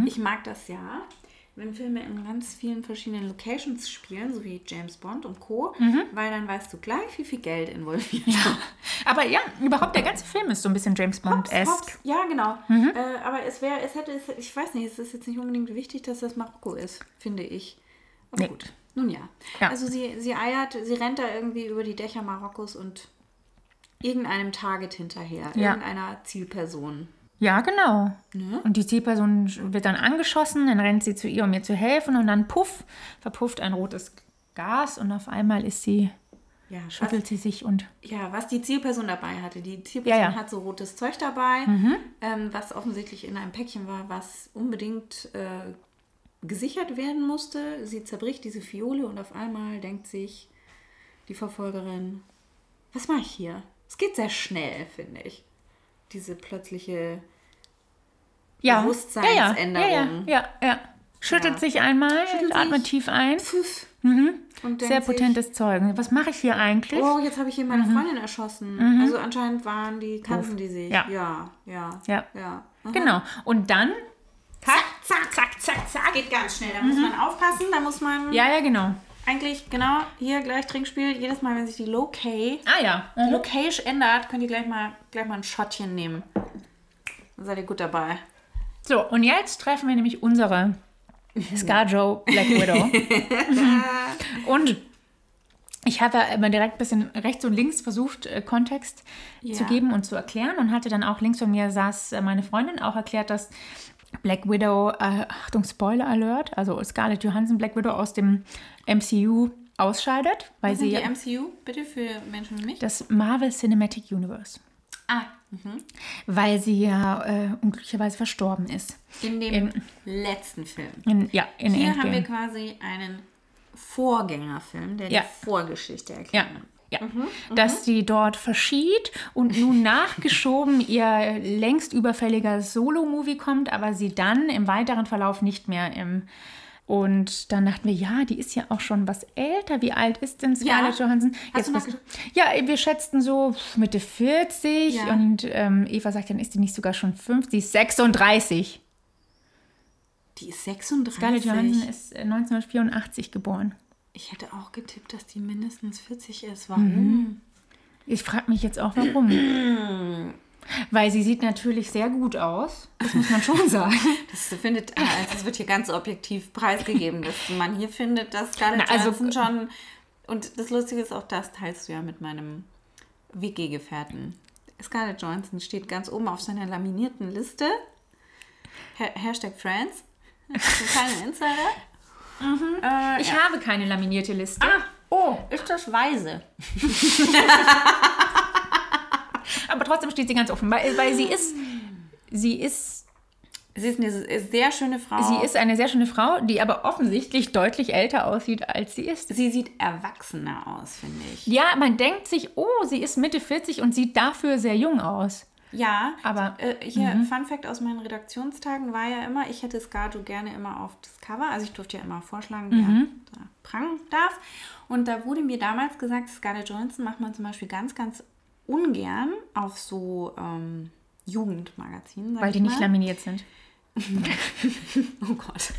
Ich mag das ja, wenn Filme in ganz vielen verschiedenen Locations spielen, so wie James Bond und Co., Mhm. weil dann weißt du gleich, wie viel Geld involviert ist. Aber ja, überhaupt der ganze Film ist so ein bisschen James Bond-esque. Ja, genau. Mhm. Äh, aber es wäre, es hätte, es, ich weiß nicht, es ist jetzt nicht unbedingt wichtig, dass das Marokko ist, finde ich. Aber Nee. gut. Nun ja. Ja. Also sie, sie eiert, sie rennt da irgendwie über die Dächer Marokkos und irgendeinem Target hinterher, Ja. irgendeiner Zielperson. Ja, genau. Ne? Und die Zielperson wird dann angeschossen, dann rennt sie zu ihr, um ihr zu helfen und dann puff, verpufft ein rotes Gas und auf einmal ist sie, Ja, was, schüttelt sie sich und ja, was die Zielperson dabei hatte. Die Zielperson Ja, Mhm. ja. hat so rotes Zeug dabei, ähm, was offensichtlich in einem Päckchen war, was unbedingt äh, gesichert werden musste. Sie zerbricht diese Fiole und auf einmal denkt sich die Verfolgerin, was mache ich hier? Es geht sehr schnell, finde ich. Diese plötzliche ja, Bewusstseinsänderung. Ja, ja, ja, ja. Schüttelt Ja. sich einmal, Schüttelt atmet sich. tief ein. Pfiff. Denkt Sehr sich, potentes Zeug. Was mache ich hier eigentlich? Oh, jetzt habe ich hier meine Freundin erschossen. Also anscheinend waren die, kannten die sich. Mhm. Ja. Ja, ja. Ja. ja. Genau. Und dann, Zack, zack, zack, zack, zack. Geht ganz schnell. Da muss man aufpassen. Da muss man Mhm. ja, ja, genau. Eigentlich, genau, hier gleich Trinkspiel. Jedes Mal, wenn sich die Locay, Ah ja. die Location ändert, könnt ihr gleich mal, gleich mal ein Schottchen nehmen. Dann seid ihr gut dabei. So, und jetzt treffen wir nämlich unsere Scarjo Black Widow. und ich habe ja immer direkt ein bisschen rechts und links versucht, äh, Kontext Ja. zu geben und zu erklären und hatte dann auch links von mir saß meine Freundin auch erklärt, dass Black Widow, äh, Achtung, Spoiler Alert, also Scarlett Johansson Black Widow aus dem MCU ausscheidet, weil Was sind sie die MCU, bitte, für Menschen wie mich? das Marvel Cinematic Universe, Ah, weil sie ja äh, unglücklicherweise verstorben ist. in dem Im- letzten Film. In, ja, in Hier Endgame. haben wir quasi einen Vorgängerfilm, der Ja. die Vorgeschichte Ja. Ja, dass sie dort verschied und nun nachgeschoben ihr längst überfälliger Solo-Movie kommt, aber sie dann im weiteren Verlauf nicht mehr im. Und dann dachten wir, ja, die ist ja auch schon was älter. Wie alt ist denn Scarlett Ja. Johansson? Du was- ja, wir schätzten so Mitte 40 Ja. und ähm, Eva sagt, dann ist die nicht sogar schon 50, die ist 36. Die ist 36. Scarlett Johansson ist äh, 1984 geboren. Ich hätte auch getippt, dass die mindestens 40 ist. Warum? Ich frage mich jetzt auch, warum. Weil sie sieht natürlich sehr gut aus. Das muss man schon sagen. Das findet, ah, also es wird hier ganz objektiv preisgegeben, dass man hier findet, dass Scarlett Na, also- Johansson schon. Und das Lustige ist auch, das teilst du ja mit meinem WG-Gefährten. Scarlett Johansson steht ganz oben auf seiner laminierten Liste. Ha Hashtag Friends. Kleine Insider. Äh, Ich habe keine laminierte Liste. oh, ist das weise? Aber trotzdem steht sie ganz offen, weil, weil sie ist, sie ist, Sie ist eine sehr schöne Frau. sie ist eine sehr schöne Frau, die aber offensichtlich deutlich älter aussieht, als sie ist. Sie sieht erwachsener aus, finde ich. Ja, man denkt sich, oh, sie ist Mitte 40 und sieht dafür sehr jung aus. Ja, Aber- äh, hier, Fun Fact aus meinen Redaktionstagen war ja immer, ich hätte Scarjo gerne immer auf das Cover, also ich durfte ja immer vorschlagen, wer da prangen darf. Und da wurde mir damals gesagt, Scarlett Johansson macht man zum Beispiel ganz, ganz ungern auf so ähm, Jugendmagazinen. Weil die nicht mal. laminiert sind. Oh Gott,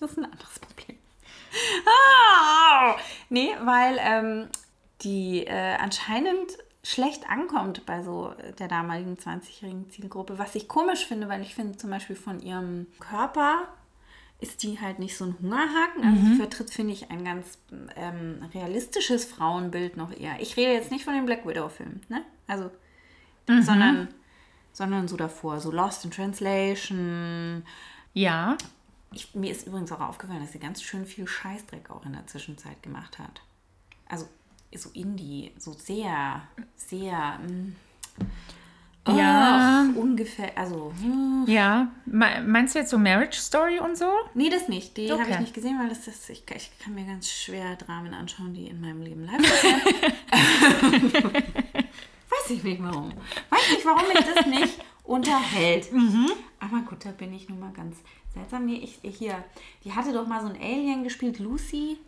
das ist ein anderes Problem. Ah! Nee, weil ähm, die äh, anscheinend schlecht ankommt bei so der damaligen 20-jährigen Zielgruppe. Was ich komisch finde, weil ich finde zum Beispiel von ihrem Körper ist die halt nicht so ein Hungerhaken. Also sie vertritt, finde ich, ein ganz ähm, realistisches Frauenbild noch eher. Ich rede jetzt nicht von dem Black Widow-Film, ne? Also, sondern, sondern so davor, so Lost in Translation, Ja, ich, mir ist übrigens auch aufgefallen, dass sie ganz schön viel Scheißdreck auch in der Zwischenzeit gemacht hat. Also so Indie, so sehr, sehr. mm, ja. Ja. Ungefähr, also, hm. Ja. Me- Meinst du jetzt so Marriage Story und so? nee, das nicht. Die habe ich Okay. nicht gesehen, weil das ist, ich, ich kann mir ganz schwer Dramen anschauen, die in meinem Leben live. Weiß ich nicht warum. Weiß nicht, warum mich das nicht unterhält. Mhm. Aber gut, da bin ich nun mal ganz seltsam. Nee, ich hier, die hatte doch mal so ein Alien gespielt, Lucy.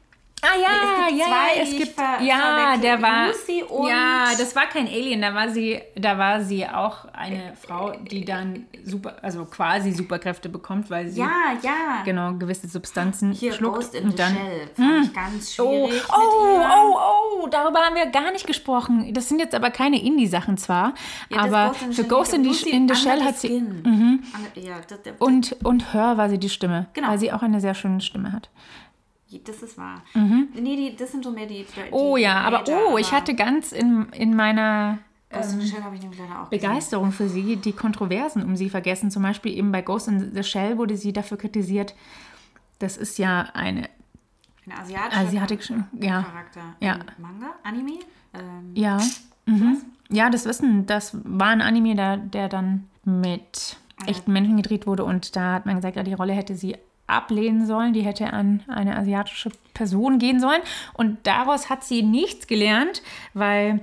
Ah ja, Es gibt ja, zwei, es die gibt ja, der war Lucy und- ja, das war kein Alien, da war sie, da war sie auch eine Frau, die dann super, also quasi Superkräfte bekommt, weil sie Ja, ja. genau gewisse Substanzen Hier schluckt Ghost in und the dann Shell fand ich ganz Oh, schwierig. oh, ihr. oh, oh, darüber haben wir gar nicht gesprochen. Das sind jetzt aber keine Indie-Sachen zwar, Ja, aber Ghost für Ghost in aber in the Shell hat sie. Under- Ja, das, das, und und Hör war sie die Stimme, Genau. weil sie auch eine sehr schöne Stimme hat. Das ist wahr. Nee, die, das sind so mehr die. die Mhm. Oh ja, aber Major, oh, ich hatte ganz in, in meiner Ghost in the Shell habe ich nämlich leider auch gesehen. Begeisterung für sie die Kontroversen um sie vergessen. Zum Beispiel eben bei Ghost in the Shell wurde sie dafür kritisiert. Das ist ja eine Eine asiatische asiatische, ja, Charakter. Ja. Manga? Anime? Ähm, ja, mhm. ja, das Wissen, das war ein Anime, der, der dann mit echten Menschen gedreht wurde und da hat man gesagt, ja, die Rolle hätte sie ablehnen sollen, die hätte an eine asiatische Person gehen sollen und daraus hat sie nichts gelernt, weil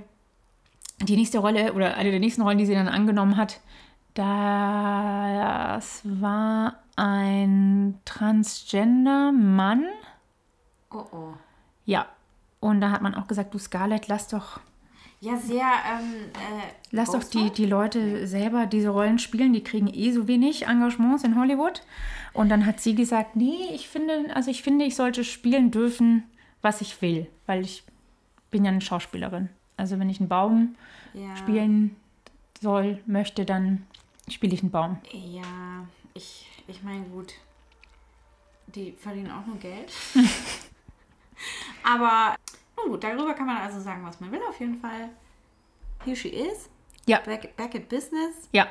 die nächste Rolle oder eine der nächsten Rollen, die sie dann angenommen hat, das war ein Transgender-Mann. Oh oh. Ja. Und da hat man auch gesagt, du Scarlett, lass doch, Ja, sehr. Ähm, äh, lass doch die, die Leute selber diese Rollen spielen, die kriegen eh so wenig Engagements in Hollywood. Und dann hat sie gesagt, nee, ich finde, also ich finde, ich sollte spielen dürfen, was ich will, weil ich bin ja eine Schauspielerin. Also wenn ich einen Baum ja, spielen soll, möchte, dann spiele ich einen Baum. Ja, ich, ich meine, gut. Die verdienen auch nur Geld. Aber, nun gut, darüber kann man also sagen, was man will, auf jeden Fall. Here she is. Ja, Back, back at business. ja.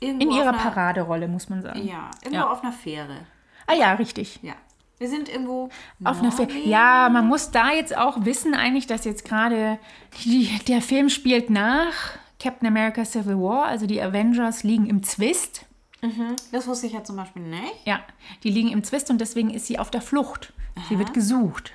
In ihrer einer, Paraderolle, muss man sagen. Ja, irgendwo Ja. auf einer Fähre. Ah ja, richtig. Ja. Wir sind irgendwo. Auf einer Fähre. Ja, man muss da jetzt auch wissen, eigentlich, dass jetzt gerade der Film spielt nach Captain America Civil War, also die Avengers liegen im Zwist. Das wusste ich ja zum Beispiel nicht. Ja, die liegen im Zwist und deswegen ist sie auf der Flucht. Sie wird gesucht.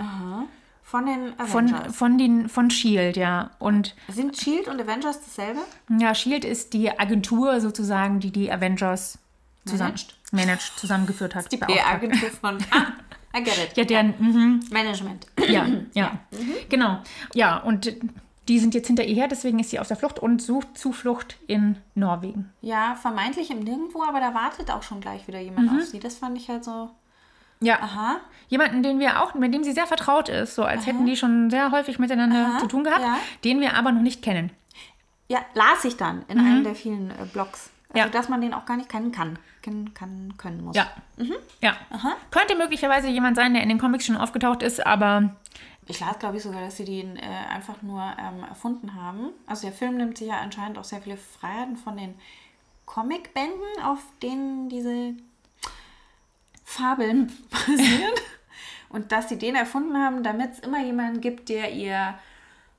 Von den Von, Avengers. von, den, von Shield, ja. Und Sind Shield und Avengers dasselbe? ja, Shield ist die Agentur sozusagen, die die Avengers zusammen, Managed. managed, zusammengeführt hat. Die. PR-Agentur von. Ah, I get it. Ja, deren, mhm. Management. Ja, ja. Genau. Ja, und die sind jetzt hinter ihr her, deswegen ist sie auf der Flucht und sucht Zuflucht in Norwegen. Ja, vermeintlich im Nirgendwo, aber da wartet auch schon gleich wieder jemand Mhm. auf sie. Das fand ich halt so. Ja. Aha. Jemanden, den wir auch, mit dem sie sehr vertraut ist, so als hätten die schon sehr häufig miteinander Aha, zu tun gehabt, ja. den wir aber noch nicht kennen. Ja, las ich dann in einem der vielen äh, Blogs. Also, Mhm. Ja. dass man den auch gar nicht kennen kann. Kennen kann, können muss. Ja. Ja. Könnte möglicherweise jemand sein, der in den Comics schon aufgetaucht ist, aber Ich las, glaube ich, sogar, dass sie den äh, einfach nur ähm, erfunden haben. Also der Film nimmt sich ja anscheinend auch sehr viele Freiheiten von den Comicbänden, auf denen diese Fabeln basieren. Und dass sie den erfunden haben, damit es immer jemanden gibt, der ihr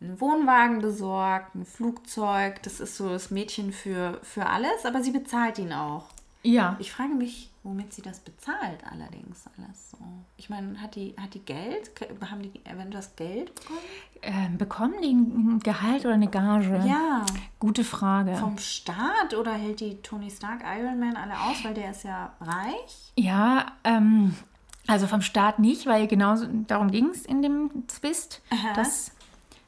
einen Wohnwagen besorgt, ein Flugzeug. Das ist so das Mädchen für, für alles, aber sie bezahlt ihn auch. ja. Ich frage mich, womit sie das bezahlt allerdings alles so. Ich meine, hat die, hat die Geld? Haben die Avengers Geld bekommen? Ähm, bekommen die ein Gehalt oder eine Gage? Ja. Gute Frage. Vom Staat oder hält die Tony Stark Iron Man alle aus, weil der ist ja reich? Ja, ähm, also vom Staat nicht, weil genau darum ging es in dem Twist, Aha. dass,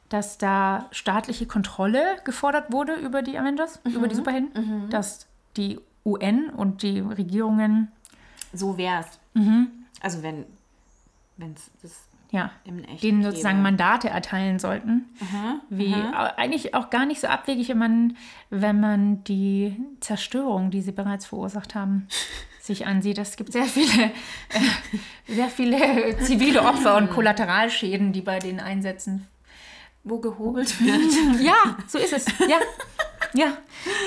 dass da staatliche Kontrolle gefordert wurde über die Avengers, über die Superhelden, dass die UN und die Regierungen, So wär's. Also wenn es das ja, denen sozusagen gäbe. Mandate erteilen sollten. Wie au- eigentlich auch gar nicht so abwegig, wenn man, wenn man die Zerstörung, die sie bereits verursacht haben, sich ansieht. Es gibt sehr viele, äh, sehr viele zivile Opfer und Kollateralschäden, die bei den Einsätzen. Wo gehobelt wird. Ja, so ist es. Ja. Ja,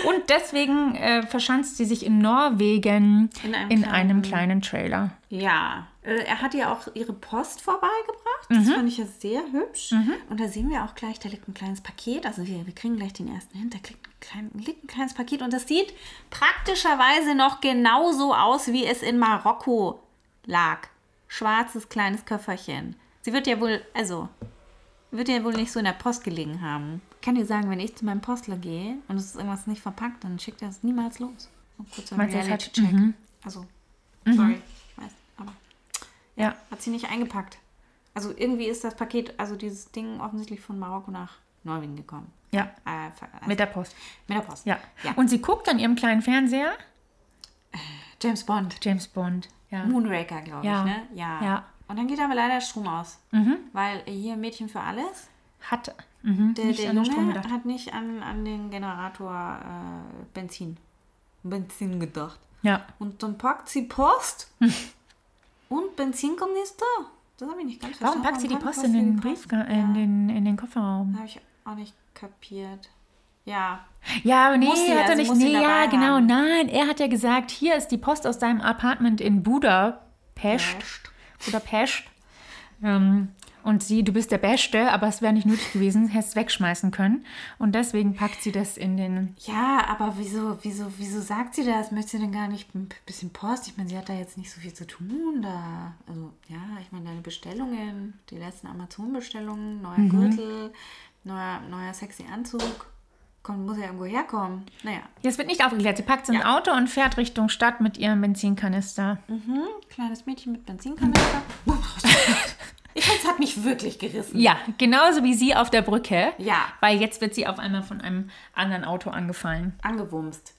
und deswegen äh, verschanzt sie sich in Norwegen In einem in kleinen- einem kleinen Trailer. ja. Äh, Er hat ihr auch ihre Post vorbeigebracht. Das fand ich ja sehr hübsch. Und da sehen wir auch gleich, da liegt ein kleines Paket. Also wir, wir kriegen gleich den ersten hin. Da liegt ein, klein, liegt ein kleines Paket. Und das sieht praktischerweise noch genauso aus, wie es in Marokko lag. Schwarzes kleines Köfferchen. Sie wird ja wohl, also, wird ja wohl nicht so in der Post gelegen haben. Ich kann dir sagen, wenn ich zu meinem Postler gehe und es ist irgendwas nicht verpackt, dann schickt er es niemals los. Ein kurzer Reality-Check. mhm. Also, sorry, ich weiß, aber Ja. hat sie nicht eingepackt. Also irgendwie ist das Paket, also dieses Ding offensichtlich von Marokko nach Norwegen gekommen. Ja. Äh, also Mit der Post. mit der Post. Ja. ja. Und sie guckt an ihrem kleinen Fernseher. James Bond. James Bond. Ja. Moonraker, glaube Ja. ich, ne? Ja. Ja. Und dann geht aber leider der Strom aus. Weil hier Mädchen für alles. Hat mhm, Der, nicht der an den Strom Junge hat nicht an, an den Generator äh, Benzin. Benzin gedacht. Ja. Und dann packt sie Post und Benzinkanister. Das habe ich nicht ganz Warum verstanden. packt sie die Post in den Brief, in den, in den Kofferraum? Habe ich auch nicht kapiert. Ja. Ja, aber nee, sie, hat er also nicht. Nee, ja, genau. haben. Nein, er hat ja gesagt, hier ist die Post aus deinem Apartment in Budapest. Pest. Budapest. Ähm, und sie, du bist der Beste, aber es wäre nicht nötig gewesen, hättest wegschmeißen können. Und deswegen packt sie das in den. Ja, aber wieso, wieso, wieso sagt sie das? Möchte sie denn gar nicht ein bisschen Post? Ich meine, sie hat da jetzt nicht so viel zu tun da. Also, ja, ich meine, deine Bestellungen, die letzten Amazon-Bestellungen, neuer Gürtel, neuer, neuer sexy Anzug. Kommt, muss ja irgendwo herkommen. Naja. Jetzt wird nicht aufgeklärt. Sie packt ein Ja. Auto und fährt Richtung Stadt mit ihrem Benzinkanister. Mhm, kleines Mädchen mit Benzinkanister. ich finde, es hat mich wirklich gerissen. Ja, genauso wie sie auf der Brücke. Ja. Weil jetzt wird sie auf einmal von einem anderen Auto angefallen. Angewumst.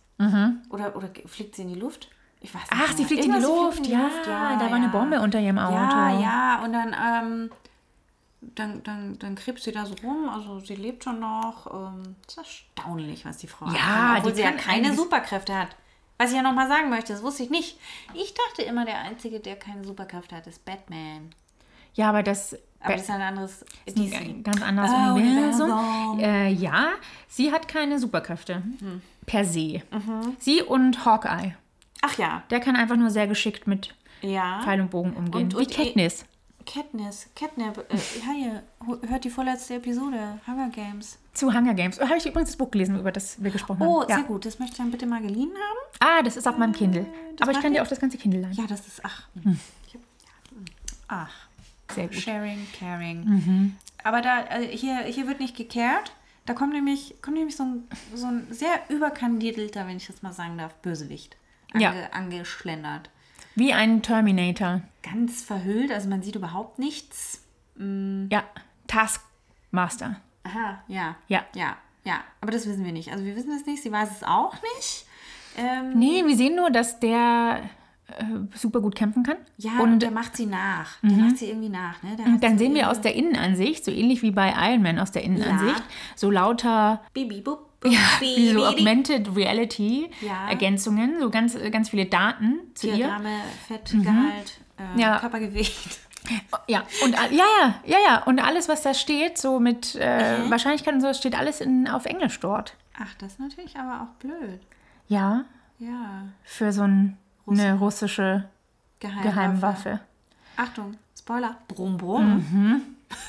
Oder, oder fliegt sie in die Luft? Ich weiß nicht. Mhm. Ach, sie mehr. fliegt in die Luft. fliegt Ja, da war eine Bombe unter ihrem Auto. Ja, ja, und dann, ähm, dann, dann, dann krebst sie da so rum. Also sie lebt schon noch. Ähm, das ist erstaunlich, was die Frau Ja, kann, obwohl die sie ja keine. Superkräfte hat. Was ich ja nochmal sagen möchte, das wusste ich nicht. Ich dachte immer, der Einzige, der keine Superkräfte hat, ist Batman. Ja, aber das Aber das ist ein anderes ein DC. ganz anderes Ah, Universum. Äh, ja, sie hat keine Superkräfte. Hm. Per se. Mhm. Sie und Hawkeye. Ach ja, Der kann einfach nur sehr geschickt mit ja. Pfeil und Bogen umgehen. Und- Wie und Katniss. Katniss, Catnap, äh, ja, hier, hört die vorletzte Episode, Hunger Games. Zu Hunger Games. Oh, Habe ich übrigens das Buch gelesen, über das wir gesprochen Oh, haben. Ja. sehr gut, das möchte ich dann bitte mal geliehen haben. Ah, das ist auf meinem Kindle. das Aber ich kann dir auch das ganze Kindle leihen. Ja, das ist, ach, Hm. hm. ach, Sehr gut. sharing, caring. Mhm. Aber da, also hier, hier wird nicht gekehrt. Da kommt nämlich, kommt nämlich so, ein, so ein sehr überkandidelter, wenn ich das mal sagen darf, Bösewicht ange, Ja. angeschlendert. Wie ein Terminator. Ganz verhüllt, also man sieht überhaupt nichts. Ja, Taskmaster. Aha, ja. Ja. Ja, ja. Aber das wissen wir nicht. Also wir wissen es nicht, sie weiß es auch nicht. Ähm, Nee, wir sehen nur, dass der äh, super gut kämpfen kann. ja, und, und der macht sie nach. Der macht sie irgendwie nach, ne? Hat dann sehen wir aus der Innenansicht, so ähnlich wie bei Iron Man aus der Innenansicht, so lauter Bibi, bub, bub, ja, wie so Augmented Reality Ja. Ergänzungen, so ganz, ganz viele Daten zu ihr. Diagramme, Fettgehalt, äh, Ja. Körpergewicht. Ja, und ja, ja, ja, ja. Und alles, was da steht, so mit äh, Mhm. Wahrscheinlichkeit und so, steht alles in, auf Englisch dort. Ach, das ist natürlich aber auch blöd. Ja, Ja. für so ein, eine russische Geheimwaffe. Geheimwaffe. Achtung, Spoiler. Brumm, brumm.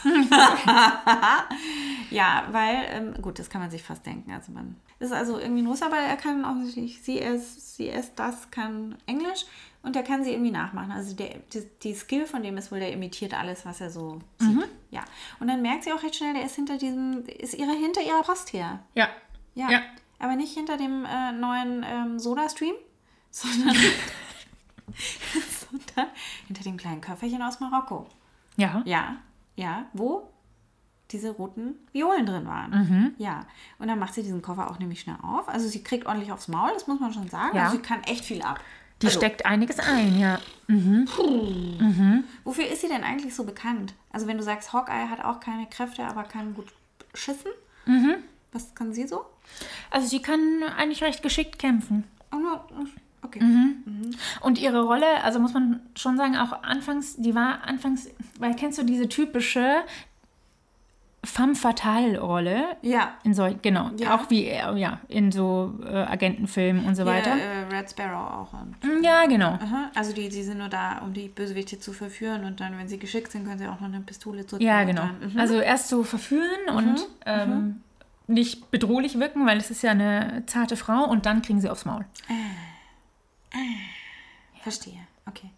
ja, weil, ähm, gut, das kann man sich fast denken. Also man ist also irgendwie ein Russer, aber er kann offensichtlich, sie ist, sie ist das, kann Englisch und der kann sie irgendwie nachmachen. Also der, die, die Skill von dem ist wohl, der imitiert alles, was er so sieht. Ja. Und dann merkt sie auch recht schnell, der ist hinter diesem, ist ihre, hinter ihrer Post her. Ja. Ja. Ja. Aber nicht hinter dem äh, neuen ähm, Soda-Stream, sondern, sondern hinter dem kleinen Köfferchen aus Marokko. Ja. Ja, ja, wo diese roten Violen drin waren. Mhm. Ja, und dann macht sie diesen Koffer auch nämlich schnell auf. Also sie kriegt ordentlich aufs Maul, das muss man schon sagen. Ja. Also sie kann echt viel ab. Die also, steckt einiges ein, ja. Wofür ist sie denn eigentlich so bekannt? Also wenn du sagst, Hawkeye hat auch keine Kräfte, aber kann gut schießen. Mhm. Was kann sie so? Also sie kann eigentlich recht geschickt kämpfen. Oh, no, okay. Mhm. Und ihre Rolle, also muss man schon sagen, auch anfangs, die war anfangs, weil kennst du diese typische femme fatale Rolle. Ja. In so, genau, Ja. auch wie ja, in so äh, Agentenfilmen und so weiter. Ja, äh, Red Sparrow auch. Und, Ja, genau. aha. Also die, die sind nur da, um die Bösewichte zu verführen und dann, wenn sie geschickt sind, können sie auch noch eine Pistole drücken. Ja, genau. Dann, mhm. Also erst so verführen und ähm, nicht bedrohlich wirken, weil es ist ja eine zarte Frau und dann kriegen sie aufs Maul. Verstehe, okay.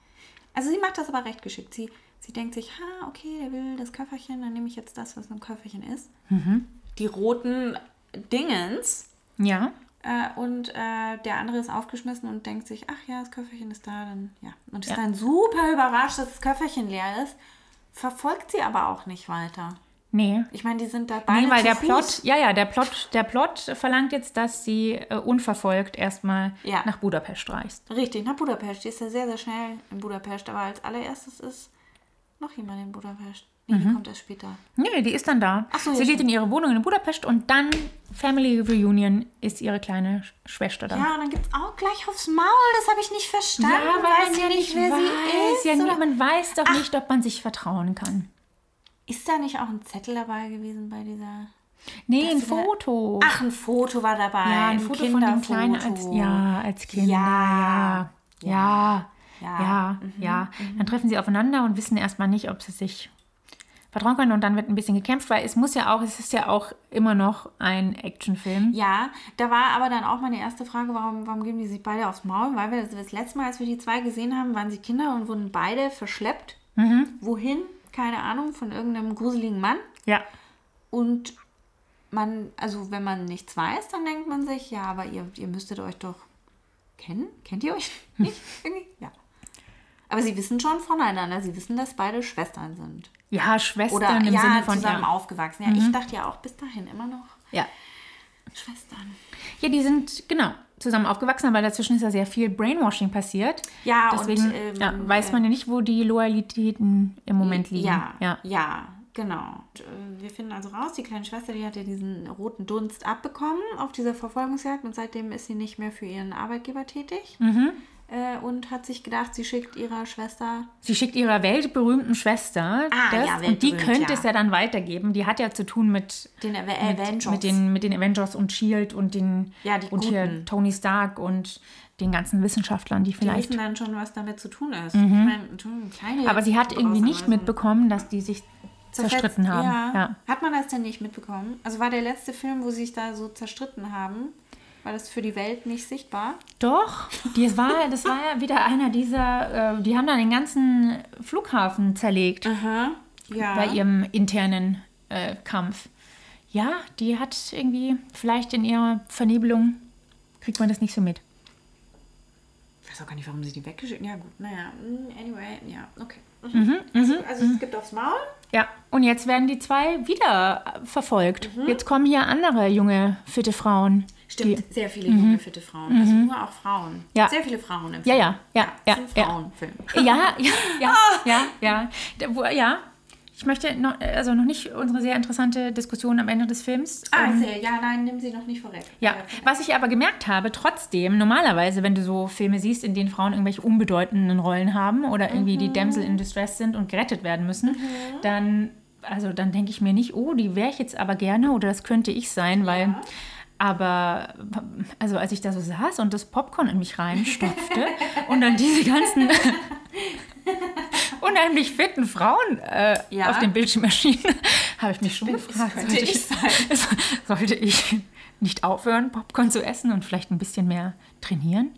Also sie macht das aber recht geschickt. Sie, sie denkt sich, ha, okay, der will das Köfferchen, dann nehme ich jetzt das, was im Köfferchen ist. Mhm. Die roten Dingens. Ja. Äh, und äh, der andere ist aufgeschmissen und denkt sich, ach ja, das Köfferchen ist da, dann ja. Und ist Ja. dann super überrascht, dass das Köfferchen leer ist. Verfolgt sie aber auch nicht weiter. Nee. Ich meine, die sind da beide Nee, weil der Fuß. Plot, ja, ja, der Plot, der Plot verlangt jetzt, dass sie äh, unverfolgt erstmal Ja. nach Budapest reist. Richtig, nach Budapest. Die ist ja sehr, sehr schnell in Budapest. Aber als allererstes ist noch jemand in Budapest. Nee, die kommt erst später. Nee, die ist dann da. Ach so, sie geht in ihre Wohnung in Budapest und dann Family Reunion ist ihre kleine Sch- Schwester da. Ja, und dann gibt es auch gleich aufs Maul. Das habe ich nicht verstanden. Ja, weil man ja nicht wer weiß. sie ist. ja, man weiß doch nicht, ob man sich vertrauen kann. Ist da nicht auch ein Zettel dabei gewesen bei dieser... Nee, ein sie da- Foto. Ach, ein Foto war dabei. ja, ein Foto von dem Kleinen als, ja, als Kinder. Ja. Ja, ja, Ja. ja, ja. Dann treffen sie aufeinander und wissen erstmal nicht, ob sie sich vertrauen können. Und dann wird ein bisschen gekämpft, weil es muss ja auch, es ist ja auch immer noch ein Actionfilm. Ja, da war aber dann auch meine erste Frage, warum, warum geben die sich beide aufs Maul? Weil wir das, das letzte Mal, als wir die zwei gesehen haben, waren sie Kinder und wurden beide verschleppt. Mhm. Wohin? Keine Ahnung, von irgendeinem gruseligen Mann. Ja. Und man, also wenn man nichts weiß, dann denkt man sich, ja, aber ihr, ihr müsstet euch doch kennen. Kennt ihr euch nicht? Ja. Aber sie wissen schon voneinander. Sie wissen, dass beide Schwestern sind. Ja, Schwestern Oder im ja, Sinne von zusammen ja. aufgewachsen. Ja, ich dachte ja auch bis dahin immer noch ja. Schwestern. Ja, die sind genau zusammen aufgewachsen, aber dazwischen ist ja sehr viel Brainwashing passiert. Ja, und, Deswegen äh, ja, man, weiß man ja nicht, wo die Loyalitäten im Moment liegen. Ja, ja. ja, genau. Und, äh, wir finden also raus, die kleine Schwester, die hat ja diesen roten Dunst abbekommen auf dieser Verfolgungsjagd und seitdem ist sie nicht mehr für ihren Arbeitgeber tätig. Mhm. Äh, und hat sich gedacht, sie schickt ihrer Schwester. Sie schickt ihrer weltberühmten Schwester Ah, das ja, und die könnte ja. es ja dann weitergeben. Die hat ja zu tun mit Den Ave- mit, Avengers. mit, den, mit den Avengers und Shield und den Ja, die und hier. Tony Stark und den ganzen Wissenschaftlern, die Die vielleicht. wissen dann schon, was damit zu tun ist. Ich meine, tun kleine Aber sie hat irgendwie nicht mitbekommen, dass die sich zerstritten haben. Ja. Ja. Hat man das denn nicht mitbekommen? Also war der letzte Film, wo sie sich da so zerstritten haben, war das für die Welt nicht sichtbar? Doch, die, war, das war ja wieder einer dieser, äh, die haben dann den ganzen Flughafen zerlegt Aha. Ja. bei ihrem internen äh, Kampf. Ja, die hat irgendwie, vielleicht in ihrer Vernebelung, kriegt man das nicht so mit. Ich weiß auch gar nicht, warum sie die weggeschickt Ja, gut, naja. mm, Anyway, ja, okay. Mhm. Also, also es gibt aufs Maul. Ja, und jetzt werden die zwei wieder verfolgt. Mhm. Jetzt kommen hier andere junge, fitte Frauen. Stimmt, sehr viele junge, fitte Frauen. Also nur auch Frauen. Ja. Sehr viele Frauen im Ja, Film. ja, ja, ja, ein ja. Frauenfilm. Ja, ja, ja, ja, ja. Ja. Ich möchte noch, also noch nicht unsere sehr interessante Diskussion am Ende des Films. Ah, ähm, sehr. Ja, nein, nimm sie noch nicht vorweg. Ja, was ich aber gemerkt habe, trotzdem, normalerweise, wenn du so Filme siehst, in denen Frauen irgendwelche unbedeutenden Rollen haben oder irgendwie die Damsel in Distress sind und gerettet werden müssen, dann, also dann denke ich mir nicht, oh, die wäre ich jetzt aber gerne oder das könnte ich sein, weil, aber, also als ich da so saß und das Popcorn in mich reinstopfte und dann diese ganzen unheimlich fitten Frauen äh, Ja. auf dem Bildschirm erschienen, habe ich mich schon gefragt, sollte ich sollte ich nicht aufhören, Popcorn zu essen und vielleicht ein bisschen mehr trainieren?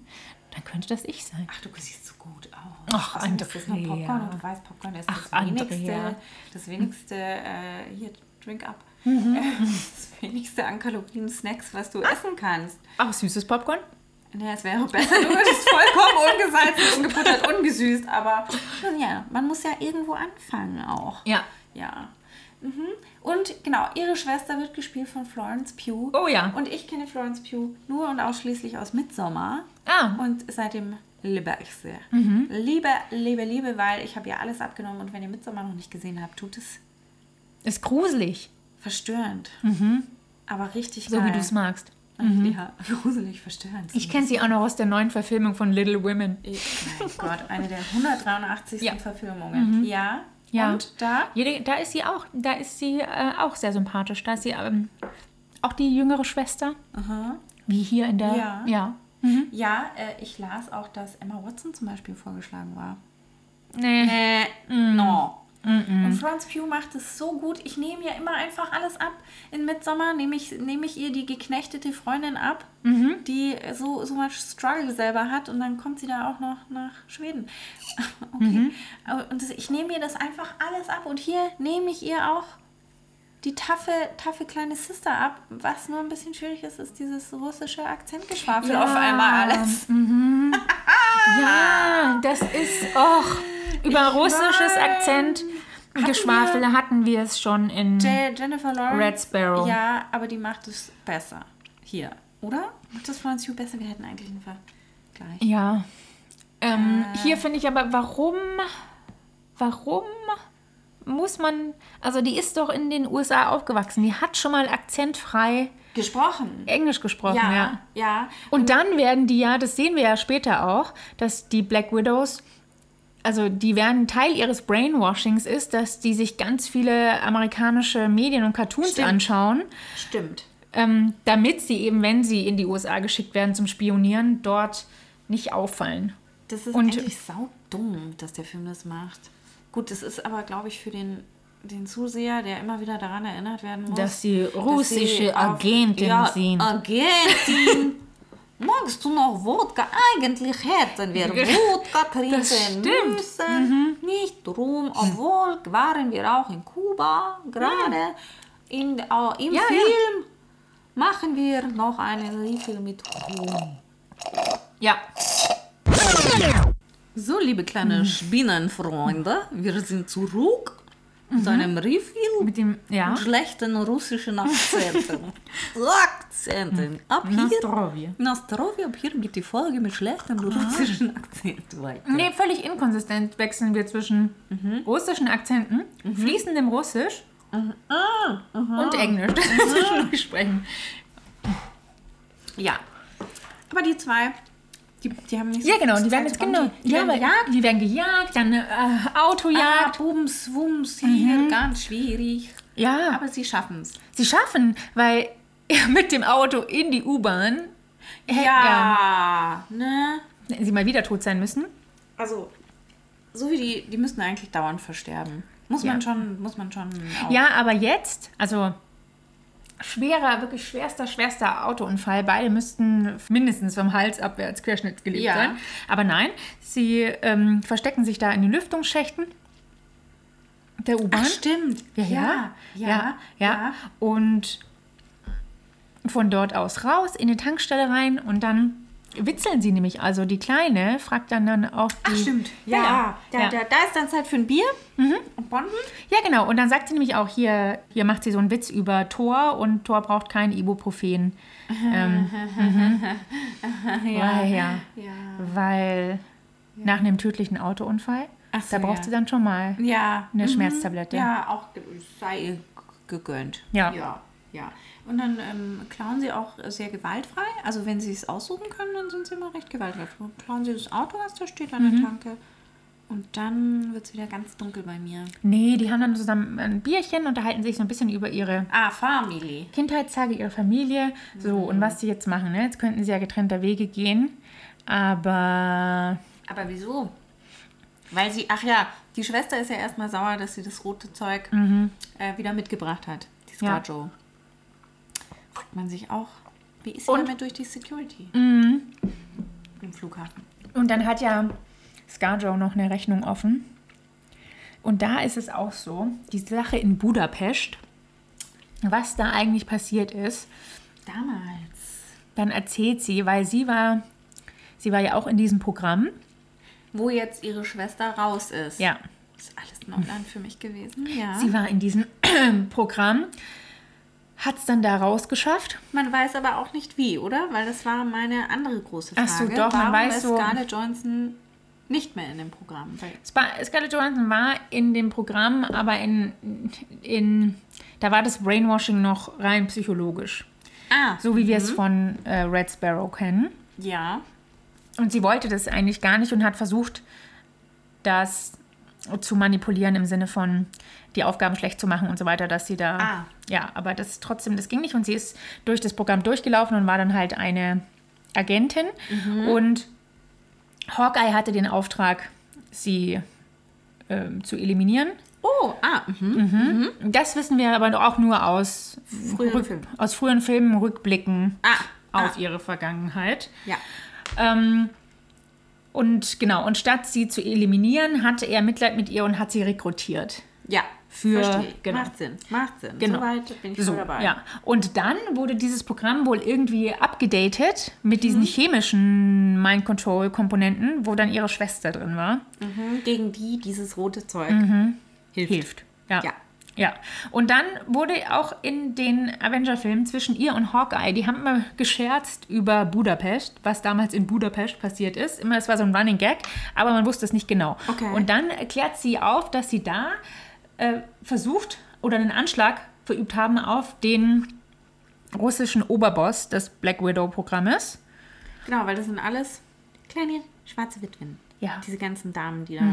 Dann könnte das ich sein. Ach, du siehst so gut aus. Ach, Also, das ist nur Andrea. Popcorn und du weißt, Popcorn ist Ach, das Andrea. wenigste, das wenigste, äh, hier, drink up. Mhm. Das wenigste an Kalorien Snacks, was du essen kannst. Auch süßes Popcorn? Naja, es wäre besser, du würdest vollkommen ungesalzen, ungebuttert, ungesüßt. Aber nun ja, man muss ja irgendwo anfangen auch. Ja. Ja. Mhm. Und genau, ihre Schwester wird gespielt von Florence Pugh. Oh ja. Und ich kenne Florence Pugh nur und ausschließlich aus Midsommar. Ah. Und seitdem liebe ich sie. Mhm. Liebe, liebe, liebe, weil ich habe ihr alles abgenommen. Und wenn ihr Midsommar noch nicht gesehen habt, tut es Ist gruselig, verstörend. Aber richtig Mhm. so geil. wie du es magst. Ja, gruselig verstörend. Ich kenne sie auch noch aus der neuen Verfilmung von Little Women. Ich- Mein Gott, eine der 183. Ja. Mhm. Verfilmungen. Ja, Ja. Und da? Jede, da ist sie auch, da ist sie äh, auch sehr sympathisch. Da ist sie ähm, auch die jüngere Schwester. Wie hier in der. Ja. ja. Ja, äh, ich las auch, dass Emma Watson zum Beispiel vorgeschlagen war. Nee. Äh, no. Und Florence Pugh macht es so gut. Ich nehme ja immer einfach alles ab. In Midsommar nehme ich, nehme ich ihr die geknechtete Freundin ab, die so, so much Struggle selber hat. Und dann kommt sie da auch noch nach Schweden. Okay. Aber- Und ich nehme ihr das einfach alles ab. Und hier nehme ich ihr auch die taffe, taffe kleine Sister ab. Was nur ein bisschen schwierig ist, ist dieses russische Akzentgeschwafel Ja. auf einmal alles. Ja, das ist. Och, über russisches weiß. Akzent. Geschwafel hatten wir es schon in. Je- Jennifer Lawrence. Red Sparrow. Ja, aber die macht es besser. Hier, oder? Macht das Florence Pugh besser? Wir hätten eigentlich einen Vergleich. Ja. Ähm, Hier finde ich aber, warum, warum muss man, also die ist doch in den USA aufgewachsen, die hat schon mal akzentfrei Gesprochen. Englisch gesprochen, ja. Ja, ja. Und dann werden die ja, das sehen wir ja später auch, dass die Black Widows, also die werden Teil ihres Brainwashings ist, dass die sich ganz viele amerikanische Medien und Cartoons Stimmt. anschauen, Stimmt. ähm, damit sie eben, wenn sie in die USA geschickt werden zum Spionieren, dort nicht auffallen. Das ist Und- eigentlich sau dumm, dass der Film das macht. Gut, das ist aber, glaube ich, für den, den Zuseher, der immer wieder daran erinnert werden muss. Dass sie russische auf- Agentin ja, sind. Agentin! Magst du noch Wodka? Eigentlich hätten wir Wodka trinken stimmt. Mhm. müssen. Nicht drum, obwohl waren wir auch in Kuba gerade. In, äh, Im Ja, ja. Film machen wir noch einen Refill mit Rum. Ja. So, liebe kleine Spinnenfreunde, wir sind zurück mit einem Refill Mit dem, ja. schlechten russischen Akzenten. Akzenten. Ab hier, Nastrovje. Nastrovje, ab hier geht die Folge mit schlechten russischen Akzenten weiter. Nee, völlig inkonsistent wechseln wir zwischen russischen Akzenten, fließendem Russisch und Englisch. Das wir schon durchsprechen. Ja. Aber die zwei, die, die haben nicht so Ja, genau, die werden jetzt genau. Die, die werden aber gejagt. Die werden gejagt, dann äh, Ja, Autojagd. Bums, Wums, hier, ganz schwierig. Ja, Aber sie schaffen es. sie schaffen, weil mit dem Auto in die U-Bahn Ja, ne? sie mal wieder tot sein müssen. Also, so wie die, die müssen eigentlich dauernd versterben. Muss Ja. man schon, muss man schon auch. Ja, aber jetzt, also schwerer, wirklich schwerster, schwerster Autounfall. Beide müssten mindestens vom Hals abwärts querschnittsgelähmt Ja. sein. Aber nein, sie ähm, verstecken sich da in den Lüftungsschächten der U-Bahn. Stimmt. Ja, ja, ja, ja, Und von dort aus raus in die Tankstelle rein und dann witzeln sie nämlich. Also die Kleine fragt dann, dann auch die... Ach, stimmt. Ja, Ja, Da, ja. Da, da ist dann Zeit für ein Bier und Bomben. Ja, genau. Und dann sagt sie nämlich auch, hier, hier macht sie so einen Witz über Thor und Thor braucht kein Ibuprofen. ähm, mhm. Weil, ja, Ja. weil nach einem tödlichen Autounfall, so, da braucht ja. sie dann schon mal Ja. eine mhm. Schmerztablette. Ja, auch sei ihr gegönnt. Ja. Ja, ja. Und dann ähm, klauen sie auch sehr gewaltfrei. Also wenn sie es aussuchen können, dann sind sie immer recht gewaltfrei. Dann klauen sie das Auto, was da steht an Mhm. der Tanke. Und dann wird es wieder ganz dunkel bei mir. Nee, die haben dann zusammen ein Bierchen, unterhalten sich so ein bisschen über ihre Ah, Family. Kindheitstage, ihre Familie. So, und was sie jetzt machen. Ne? Jetzt könnten sie ja getrennter Wege gehen. Aber Aber wieso? Weil sie, ach ja, die Schwester ist ja erstmal sauer, dass sie das rote Zeug äh, wieder mitgebracht hat. Die Mhm. Ja. Fragt man sich auch, wie ist sie Und- Mhm. damit durch die Security? Im Flughafen. Und dann hat ja Scarjo noch eine Rechnung offen. Und da ist es auch so, die Sache in Budapest, was da eigentlich passiert ist, Damals. dann erzählt sie, weil sie war, sie war ja auch in diesem Programm. Wo jetzt ihre Schwester raus ist. Ja, Das ist alles Neuland für mich gewesen. Ja. sie war in diesem Programm, hat es dann da rausgeschafft. Man weiß aber auch nicht wie, oder? Weil das war meine andere große Frage. Ach so, doch, man Warum weiß ist so- Scarlett Johansson nicht mehr in dem Programm? Scarlett Johansson war in dem Programm, aber in, in da war das Brainwashing noch rein psychologisch. ah, So wie wir es von äh, Red Sparrow kennen. ja. Und sie wollte das eigentlich gar nicht und hat versucht, das zu manipulieren im Sinne von die Aufgaben schlecht zu machen und so weiter, dass sie da. Ah. Ja, aber das trotzdem, das ging nicht und sie ist durch das Programm durchgelaufen und war dann halt eine Agentin und Hawkeye hatte den Auftrag, sie ähm, zu eliminieren. Oh, ah, mhm. Das wissen wir aber auch nur aus Früheren Rück- Filmen. aus früheren Filmen, Rückblicken ah, auf ah. ihre Vergangenheit. Ja. Ähm, und genau, und statt sie zu eliminieren, hatte er Mitleid mit ihr und hat sie rekrutiert. Ja. Für- Verstehe. genau. Macht Sinn. Macht Sinn. Genau. Soweit bin ich So, voll dabei. ja. Und dann wurde dieses Programm wohl irgendwie abgedatet mit diesen Mhm. chemischen Mind Control Komponenten, wo dann ihre Schwester drin war. Mhm. Gegen die dieses rote Zeug hilft. Hilft. Ja. Ja. Ja. Und dann wurde auch in den Avenger-Filmen zwischen ihr und Hawkeye, die haben immer gescherzt über Budapest, was damals in Budapest passiert ist. Immer, es war so ein Running Gag, aber man wusste es nicht genau. Okay. Und dann erklärt sie auf, dass sie da äh, versucht oder einen Anschlag verübt haben auf den russischen Oberboss des Black Widow-Programmes. Genau, weil das sind alles kleine schwarze Witwen. Ja. Diese ganzen Damen, die da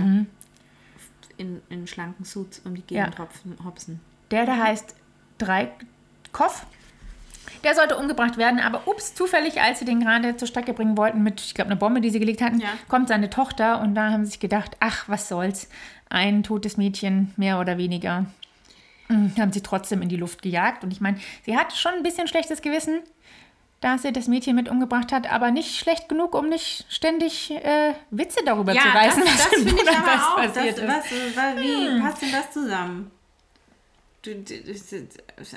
in, in schlanken Suits um die Gegend Ja. hopsen. Der da heißt Dreikopf. Der sollte umgebracht werden, aber ups, zufällig, als sie den gerade zur Strecke bringen wollten mit, ich glaube, einer Bombe, die sie gelegt hatten, Ja. kommt seine Tochter und da haben sie sich gedacht, ach, was soll's, ein totes Mädchen, mehr oder weniger. Mhm, Haben sie trotzdem in die Luft gejagt. Und ich meine, sie hat schon ein bisschen schlechtes Gewissen, dass sie das Mädchen mit umgebracht hat, aber nicht schlecht genug, um nicht ständig äh, Witze darüber zu reißen, das, das in finde ich aber auch. passiert Das, was, wie passt denn das zusammen? Das-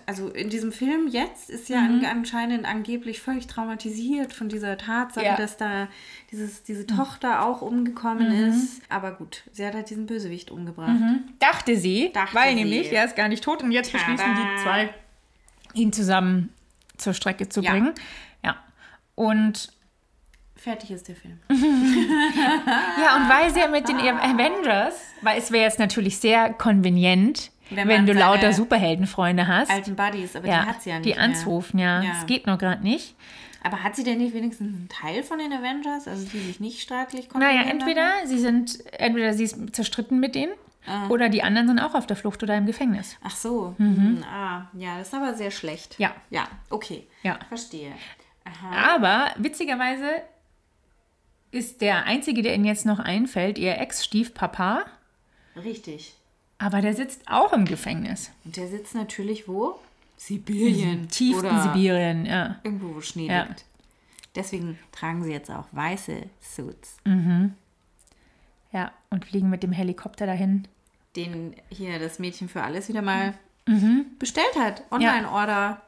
also in diesem Film jetzt ist ja Mhm. anscheinend angeblich völlig traumatisiert von dieser Tatsache, Ja. Mhm. dass da dieses, diese Tochter auch umgekommen ist. Aber gut, sie hat halt diesen Bösewicht umgebracht. Dachte sie, Dachte weil sie. nämlich er ist gar nicht tot und jetzt beschließen die zwei, ihn zusammen zur Strecke zu bringen. Ja. Und Fertig ist der Film. ja, und weil sie ja mit den Avengers, weil es wäre jetzt natürlich sehr konvenient, Wenn wenn, du lauter Superheldenfreunde hast. Alten Buddies, aber ja, die hat sie ja nicht die anzurufen, ja. Ja. Es geht noch gerade nicht. Aber hat sie denn nicht wenigstens einen Teil von den Avengers, also die sich nicht streitlich Naja, kontrollieren entweder sie sind, entweder sie ist zerstritten mit denen Ah. oder die anderen sind auch auf der Flucht oder im Gefängnis. Ach so. Mhm. Ah, ja, das ist aber sehr schlecht. Ja. Ja, okay. Ja. Verstehe. Aha. Aber witzigerweise ist der einzige, der ihnen jetzt noch einfällt, ihr Ex-Stiefpapa, Richtig. aber der sitzt auch im Gefängnis. Und der sitzt natürlich wo? Sibirien. Tief in Sibirien, ja. Irgendwo, wo Schnee Ja. liegt. Deswegen tragen sie jetzt auch weiße Suits. Ja, und fliegen mit dem Helikopter dahin. Den hier das Mädchen für alles wieder mal Mhm. bestellt hat. Online-Order.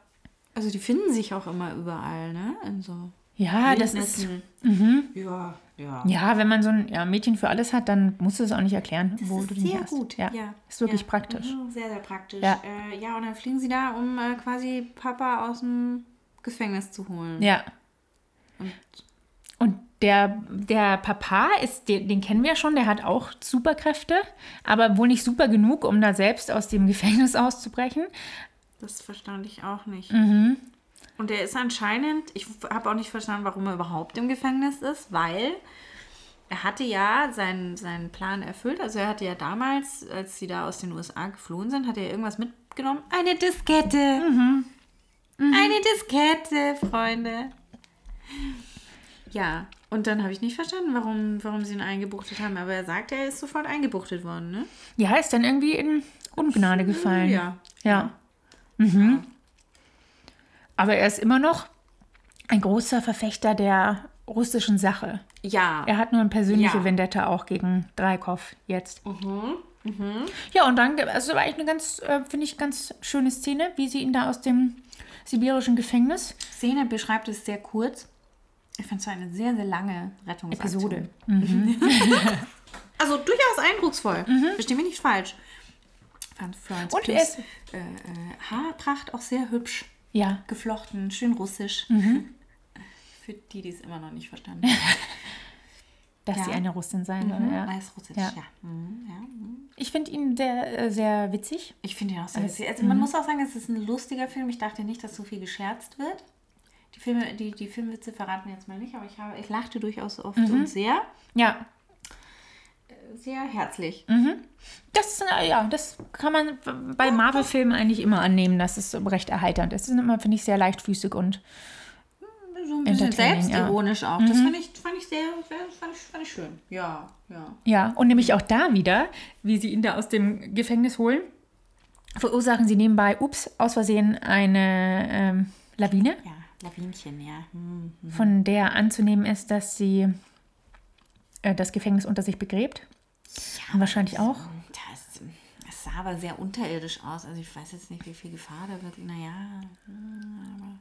Also die finden sich auch immer überall, ne? In so Ja, das ist. Wildnissen. Ja, ja. Ja, wenn man so ein ja, Mädchen für alles hat, dann musst du es auch nicht erklären, Das wo ist du den sehr hast. gut. Ja. Ja. Ist wirklich ja. praktisch. Mhm, sehr, sehr praktisch. Ja. Äh, ja, und dann fliegen sie da, um äh, quasi Papa aus dem Gefängnis zu holen. Ja. Und der, der Papa ist, den, den kennen wir schon, der hat auch Superkräfte, aber wohl nicht super genug, um da selbst aus dem Gefängnis auszubrechen. Das verstand ich auch nicht. Mhm. Und er ist anscheinend, ich habe auch nicht verstanden, warum er überhaupt im Gefängnis ist, weil er hatte ja seinen, seinen Plan erfüllt. Also er hatte ja damals, als sie da aus den USA geflohen sind, hat er irgendwas mitgenommen. Eine Diskette. Mhm. Eine Diskette, Freunde. Ja, und dann habe ich nicht verstanden, warum, warum sie ihn eingebuchtet haben. Aber er sagt, er ist sofort eingebuchtet worden, ne? Ja, ist dann irgendwie in Ungnade gefallen. Ja. Ja. Mhm. Aber er ist immer noch ein großer Verfechter der russischen Sache. Ja. Er hat nur eine persönliche Ja. Vendetta auch gegen Dreikopf jetzt. Ja, und dann, also war eigentlich eine ganz, äh, finde ich, ganz schöne Szene, wie sie ihn da aus dem sibirischen Gefängnis. Szene beschreibt es sehr kurz. Ich finde es eine sehr, sehr lange Rettungsaktion. Episode. Also durchaus eindrucksvoll. Versteh mich nicht falsch. Fand Florence Und ist- äh, äh, Haarpracht auch sehr hübsch. Ja. Geflochten, schön russisch. Für die, die es immer noch nicht verstanden haben. Dass Ja. sie eine Russin sein soll. Ja. Weiß russisch, ja. Ja. Mhm, ja. mhm. Ich finde ihn sehr, äh, sehr witzig. Ich finde ihn auch sehr witzig. Also man muss auch sagen, es ist ein lustiger Film. Ich dachte nicht, dass so viel gescherzt wird. Die, Filme, die, die Filmwitze verraten jetzt mal nicht, aber ich, habe, ich lachte durchaus oft und sehr. Ja, sehr herzlich. Das ist, äh, ja, das kann man bei Marvel-Filmen eigentlich immer annehmen, dass es recht erheiternd ist. Das ist immer, finde ich, sehr leichtfüßig und So ein bisschen Entertaining, ja. selbstironisch auch. Das fand ich, fand ich sehr, sehr fand ich, fand ich schön. Ja, ja. Ja, und nämlich auch da wieder, wie sie ihn da aus dem Gefängnis holen, verursachen sie nebenbei, ups, aus Versehen eine ähm, Lawine, Ja, Lawinchen, ja. Hm. von der anzunehmen ist, dass sie äh, das Gefängnis unter sich begräbt. Und wahrscheinlich auch. Das, das sah aber sehr unterirdisch aus. Also ich weiß jetzt nicht, wie viel Gefahr da wird. Naja,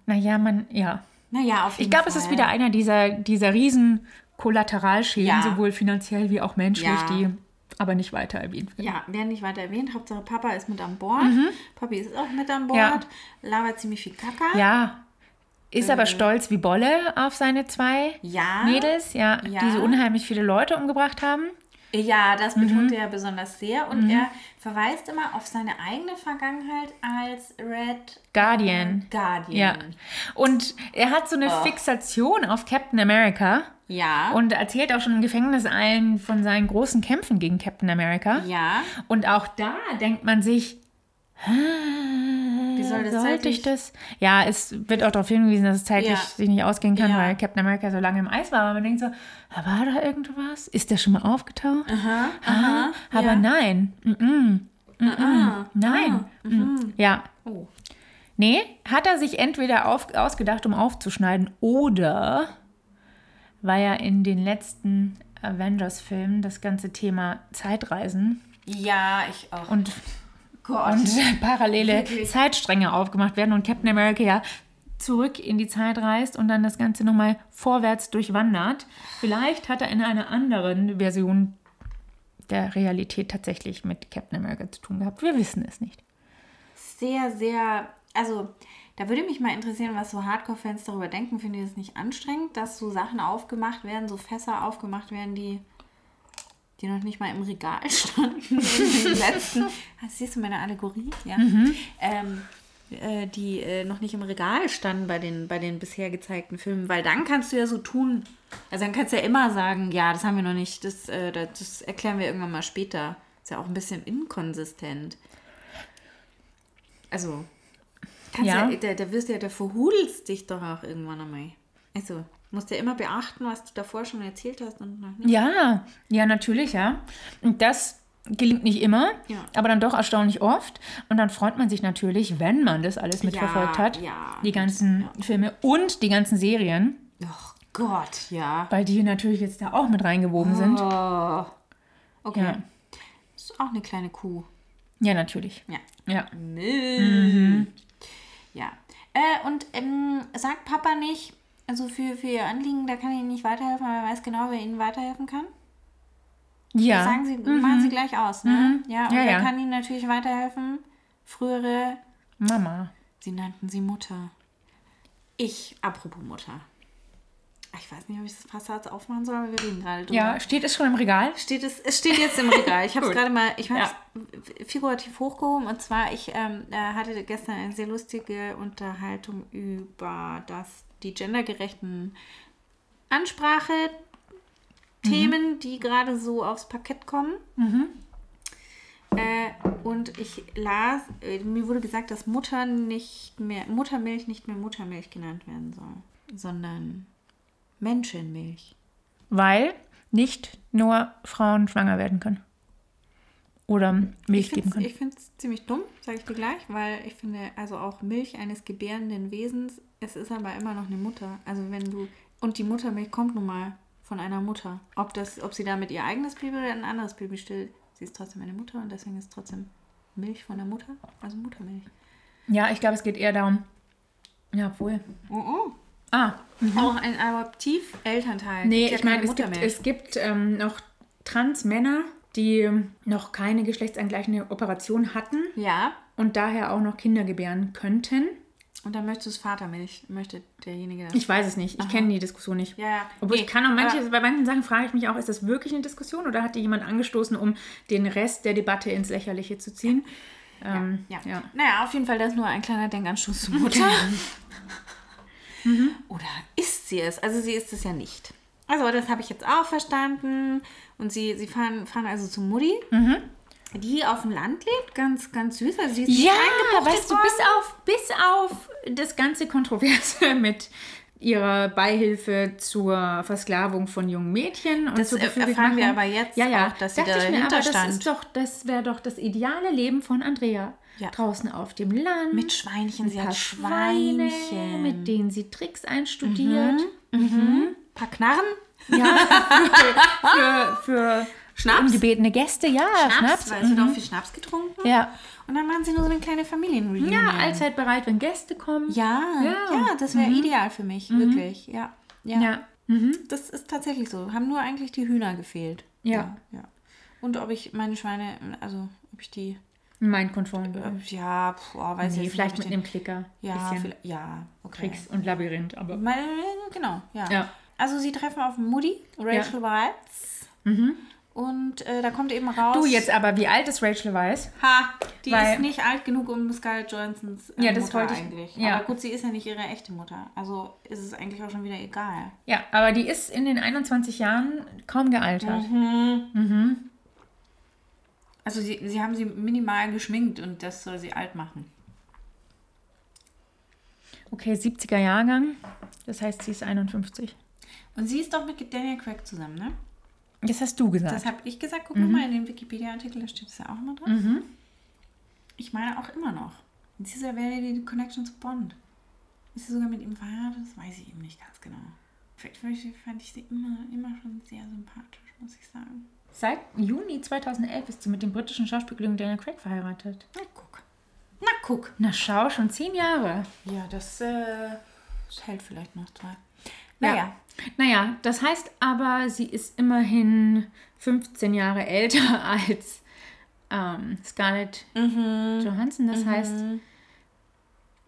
Naja, man, ja. naja, auf jeden Ich glaube, es ist wieder einer dieser, dieser riesen Kollateralschäden, Ja. sowohl finanziell wie auch menschlich, Ja. die aber nicht weiter erwähnt werden. Ja, werden nicht weiter erwähnt. Hauptsache Papa ist mit an Bord. Papi ist auch mit an Bord. Ja. Labert ziemlich viel Kacker. Ja. Ist aber stolz wie Bolle auf seine zwei Äh. Ja. Mädels, ja, Ja. die so unheimlich viele Leute umgebracht haben. Ja, das Mhm. betont er besonders sehr. Und er verweist immer auf seine eigene Vergangenheit als Red Guardian. Guardian. Ja. Und er hat so eine Fixation auf Captain America Ja. und erzählt auch schon im Gefängnis allen von seinen großen Kämpfen gegen Captain America. ja. Und auch da denkt man sich, Wie soll das sollte zeitlich- ich das? Ja, es wird auch darauf hingewiesen, dass es zeitlich Ja. sich nicht ausgehen kann, Ja. weil Captain America so lange im Eis war. Aber man denkt so, "Ah, war da irgendwas? Ist der schon mal aufgetaucht? Aha, Ah, aber ja. nein. Mm -mm. Mm -mm. Nein. Mm. Ja. Oh. Nee, hat er sich entweder auf, ausgedacht, um aufzuschneiden, oder weil er in den letzten Avengers-Filmen das ganze Thema Zeitreisen Ja, ich auch. und, Gott. und parallele Wirklich. Zeitstränge aufgemacht werden und Captain America ja zurück in die Zeit reist und dann das Ganze nochmal vorwärts durchwandert. Vielleicht hat er in einer anderen Version der Realität tatsächlich mit Captain America zu tun gehabt. Wir wissen es nicht. sehr, sehr, also da würde mich mal interessieren, was so Hardcore-Fans darüber denken. Finden die das nicht anstrengend, dass so Sachen aufgemacht werden, so Fässer aufgemacht werden, die, die noch nicht mal im Regal standen in den letzten. Ah, siehst du meine Allegorie? Ja. Ähm, äh, die äh, noch nicht im Regal standen bei den, bei den bisher gezeigten Filmen, weil dann kannst du ja so tun, also dann kannst du ja immer sagen, ja, das haben wir noch nicht, das, äh, das, das erklären wir irgendwann mal später. Ist ja auch ein bisschen inkonsistent. Also, Ja. ja. da, da wirst du ja, da verhudelst dich doch auch irgendwann einmal. Also, musst ja immer beachten, was du davor schon erzählt hast und noch nicht. Ja, ja, natürlich, ja. Und das gelingt nicht immer, Ja. aber dann doch erstaunlich oft. Und dann freut man sich natürlich, wenn man das alles mitverfolgt hat. ja. Die ganzen Filme und die ganzen Serien, Oh Gott, ja. weil die natürlich jetzt da auch mit reingewoben sind. Oh. Okay. Ja. Ist auch eine kleine Kuh. Ja, natürlich. Ja. Ja. Mhm. Ja. Äh, und ähm, sagt Papa nicht, also für, für ihr Anliegen, da kann ich Ihnen nicht weiterhelfen, aber er weiß genau, wer Ihnen weiterhelfen kann? Ja. Sagen Sie, machen Sie gleich aus, ne? Ja, und Ja, wer ja. kann Ihnen natürlich weiterhelfen? Frühere, Mama. Sie nannten sie Mutter. Ich, apropos Mutter. Ich weiß nicht, ob ich das Passat aufmachen soll, aber wir reden gerade drüber. Ja, steht es schon im Regal? Steht es, es steht jetzt im Regal. Ich habe es gerade mal, ich habe Ja. es figurativ hochgehoben und zwar, ich ähm, äh, hatte gestern eine sehr lustige Unterhaltung über das, die gendergerechten Ansprache-Themen, die gerade so aufs Parkett kommen. Äh, und ich las, äh, mir wurde gesagt, dass Mutter nicht mehr, Muttermilch nicht mehr Muttermilch genannt werden soll, sondern Menschenmilch. Weil nicht nur Frauen schwanger werden können. Oder Milch Ich geben finde können. es ziemlich dumm, sage ich dir gleich, weil ich finde, also auch Milch eines gebärenden Wesens, es ist aber immer noch eine Mutter. Also wenn du, und die Muttermilch kommt nun mal von einer Mutter. Ob, das, ob sie damit ihr eigenes Baby oder ein anderes Baby stillt, sie ist trotzdem eine Mutter und deswegen ist trotzdem Milch von der Mutter, also Muttermilch. Ja, ich glaube, es geht eher darum. Ja, obwohl. Ah, Auch ein Adoptiv-Elternteil. Nee, ich meine, es gibt, es gibt ähm, noch Trans-Männer, die noch keine geschlechtsangleichende Operation hatten ja, und daher auch noch Kinder gebären könnten. und dann möchtest du Vatermilch, möchte derjenige das. Ich weiß es nicht. Ich kenne die Diskussion nicht. Ja, ja. Obwohl Nee, ich kann auch manche, bei manchen Sachen frage ich mich auch, ist das wirklich eine Diskussion oder hat die jemand angestoßen, um den Rest der Debatte ins Lächerliche zu ziehen? Ähm, Ja. ja. Naja, auf jeden Fall das ist nur ein kleiner Denkanstoß zur Mutter. Mhm. Oder ist sie es? Also sie ist es ja nicht. Also, das habe ich jetzt auch verstanden. Und sie, sie fahren, fahren also zu Mutti, die auf dem Land lebt. Ganz, ganz süß. Also, sie ist Ja, weißt du, worden. bis auf, bis auf das ganze Kontroverse mit ihrer Beihilfe zur Versklavung von jungen Mädchen und Das Gefühlgmachung. erfahren wir aber jetzt ja, ja. auch, dass sie Dachte ich mir, aber das stand. ist doch, das wäre doch das ideale Leben von Andrea. Ja. Draußen auf dem Land. Mit Schweinchen. Sie hat Schweine, Schweinchen. mit denen sie Tricks einstudiert. Ein paar Knarren. Ja, für, für Schnaps? ungebetene Gäste, ja, Schnaps, Schnaps. weil sie doch viel Schnaps getrunken. Ja. Und dann machen sie nur so eine kleine Familienreunion. ja, allzeit bereit, wenn Gäste kommen. Ja, ja, Ja. das wäre ideal für mich, wirklich. Ja, ja. Ja. Das ist tatsächlich so. Haben nur eigentlich die Hühner gefehlt. Ja. ja. Und ob ich meine Schweine, also ob ich die, Mein konform. äh, ja, pf, oh, weiß ich Nee, vielleicht nicht, mit ob einem ich Klicker. ja, vielleicht, ja, okay. Tricks und Labyrinth, aber. Meine, genau, ja. Ja. Also sie treffen auf Mutti, Rachel Weisz. Und äh, da kommt eben raus. Du jetzt aber, wie alt ist Rachel Weiss? Ha, die Weil- ist nicht alt genug, um Scarlett Johansons äh, Ja, das Mutter wollte ich- eigentlich. ja. Aber gut, sie ist ja nicht ihre echte Mutter. Also ist es eigentlich auch schon wieder egal. Ja, aber die ist in den 21 Jahren kaum gealtert. Also sie, sie haben sie minimal geschminkt und das soll sie alt machen. Okay, 70er Jahrgang. Das heißt, sie ist 51. Und sie ist doch mit Daniel Craig zusammen, ne? Das hast du gesagt. Das habe ich gesagt. Guck Mhm. mal in den Wikipedia-Artikel, da steht es ja auch immer drin. Ich meine auch immer noch. Sie wäre die Connection zu Bond. Ist sie sogar mit ihm verheiratet? Das weiß ich eben nicht ganz genau. Vielleicht fand ich- fand ich sie immer, immer schon sehr sympathisch, muss ich sagen. Seit Juni 2011 ist sie mit dem britischen Schauspieler Daniel Craig verheiratet. Na guck. Na guck. Na schau, schon zehn Jahre. Ja, das, äh, das hält vielleicht noch zwei. Naja. Naja, das heißt aber, sie ist immerhin 15 Jahre älter als ähm, Scarlett Mhm. Johansson. Das heißt,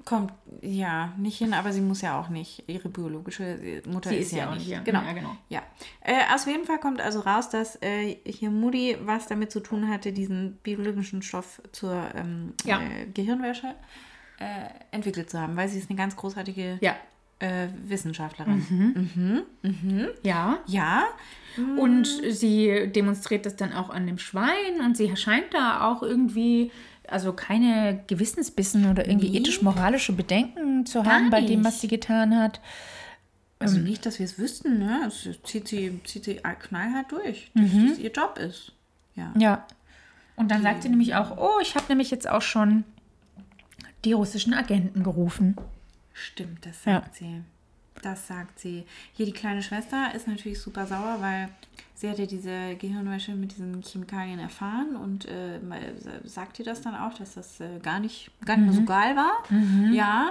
Kommt, ja, nicht hin, aber sie muss ja auch nicht. Ihre biologische Mutter Sie ist, ja, ja auch nicht. ja. Genau. Ja, genau. Ja. Äh, aus jeden Fall kommt also raus, dass äh, hier Moody was damit zu tun hatte, diesen biologischen Stoff zur ähm, Ja. äh, Gehirnwäsche äh, entwickelt zu haben, weil sie ist eine ganz großartige ja. Äh, Wissenschaftlerin. Ja. Ja. Und sie demonstriert das dann auch an dem Schwein und sie scheint da auch irgendwie, also keine Gewissensbissen oder irgendwie Nee. ethisch-moralische Bedenken zu haben bei dem, was nicht. sie getan hat. Also nicht, dass wir es wüssten, ne? Es zieht sie, zieht sie knallhart durch, dass das ihr Job ist. Ja. Ja. Und dann sagt sie nämlich auch, oh, ich habe nämlich jetzt auch schon die russischen Agenten gerufen. Stimmt, das Ja. sagt sie. Das sagt sie. Hier die kleine Schwester ist natürlich super sauer, weil sie hat ja diese Gehirnwäsche mit diesen Chemikalien erfahren und äh, sagt ihr das dann auch, dass das äh, gar nicht, gar nicht mehr so geil war. Ja.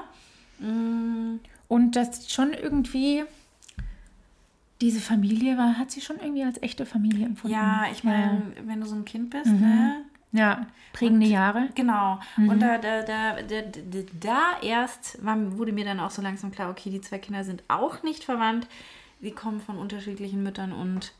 Mm, Und das schon irgendwie, diese Familie war, hat sie schon irgendwie als echte Familie empfunden. ja, ich meine, wenn du so ein Kind bist, ne? Ja, prägende Jahre. Genau. Und da, da, da, da, da, erst war, wurde mir dann auch so langsam klar, okay, die zwei Kinder sind auch nicht verwandt. Sie kommen von unterschiedlichen Müttern und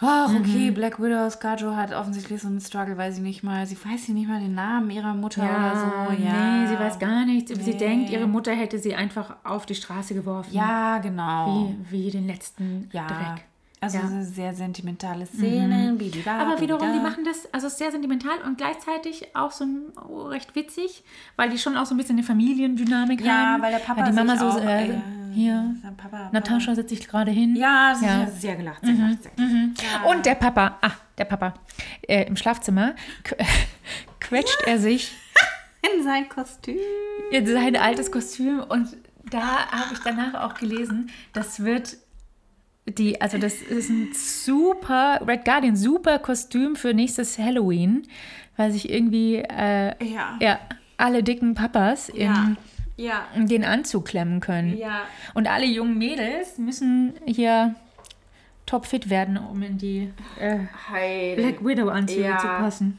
ach, okay, Black Widow, Scarjo hat offensichtlich so einen Struggle, weil sie nicht mal, sie weiß sie nicht mal den Namen ihrer Mutter oder so. Ja, nee, sie weiß gar nichts. Sie Nee. denkt, ihre Mutter hätte sie einfach auf die Straße geworfen. Ja, genau. Wie, wie den letzten ja. Dreck. Also Ja. sehr sentimentale Szene. bibida, Aber wiederum, die bibida. machen das also sehr sentimental und gleichzeitig auch so oh, recht witzig, weil die schon auch so ein bisschen eine Familiendynamik Ja, haben. weil der Papa die Mama so, auch, äh, hier, Papa. Natascha setzt sich gerade hin. Ja, das Ja. ja. sehr gelacht, sehr gelacht. Sehr gelacht. Und der Papa, ah, der Papa, äh, im Schlafzimmer qu quetscht er sich In sein Kostüm. in sein altes Kostüm und da habe ich danach auch gelesen, das wird die, also das ist ein super, Red Guardian, super Kostüm für nächstes Halloween, weil sich irgendwie äh, Ja. ja, alle dicken Papas in Ja. Ja. den Anzug klemmen können. Ja. Und alle jungen Mädels müssen hier topfit werden, um in die äh. Black Widow-Anzüge zu passen.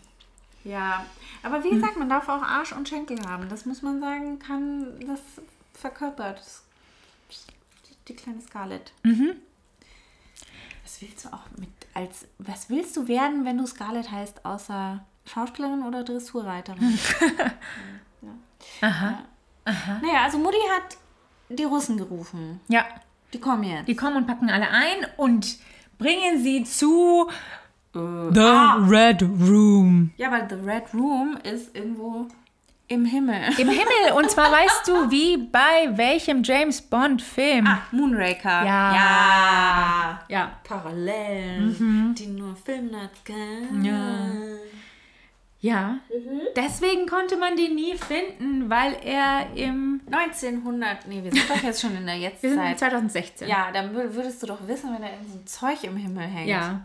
Ja. Aber wie gesagt, man darf auch Arsch und Schenkel haben. Das muss man sagen, kann das verkörpert. Das, die kleine Scarlett. Was willst du auch mit als was willst du werden, wenn du Scarlett heißt, außer Schauspielerin oder Dressurreiterin? Aha. Naja, also Mutti hat die Russen gerufen. Ja. Die kommen jetzt. Die kommen und packen alle ein und bringen sie zu The Red Room. ja, aber The Red Room ist irgendwo im Himmel. Im Himmel. Und zwar weißt du, wie bei welchem James Bond-Film. Ah, Moonraker. Ja. Ja. Ja. Parallelen, die nur Filmnerds kennen. Ja. Ja. Deswegen konnte man den nie finden, weil er im. 1900, nee, wir sind doch jetzt schon in der Wir sind in Jetztzeit. 2016. Ja, dann wür- würdest du doch wissen, wenn da irgend so ein Zeug im Himmel hängt. Ja.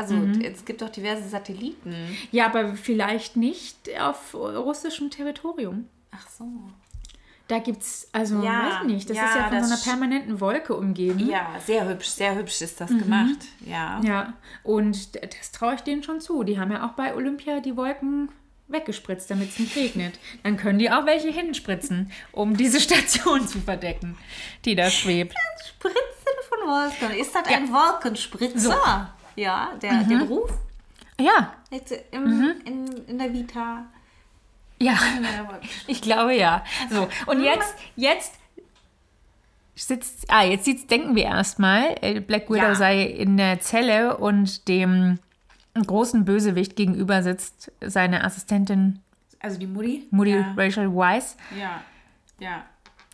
Also, es gibt doch diverse Satelliten. Ja, aber vielleicht nicht auf russischem Territorium. Ach so. Da gibt's, also, Ja, weiß ich nicht, das ja, ist ja von das so einer permanenten Wolke umgeben. Ja, sehr hübsch, sehr hübsch ist das gemacht. Ja. Ja, und das traue ich denen schon zu. Die haben ja auch bei Olympia die Wolken weggespritzt, damit es nicht regnet. Dann können die auch welche hinspritzen, um diese Station zu verdecken, die da schwebt. Spritzen von Wolken. Ist das ein Wolkenspritzer? Ja, der, der Beruf Ja, jetzt im, in, in der Vita. ja, ich glaube ja. So, und jetzt, jetzt sitzt, ah, jetzt sitzt, denken wir erstmal, äh, Black Widow Ja. sei in der Zelle und dem großen Bösewicht gegenüber sitzt seine Assistentin Also die Mutti? Moody Ja. Rachel Weisz. Ja. Ja.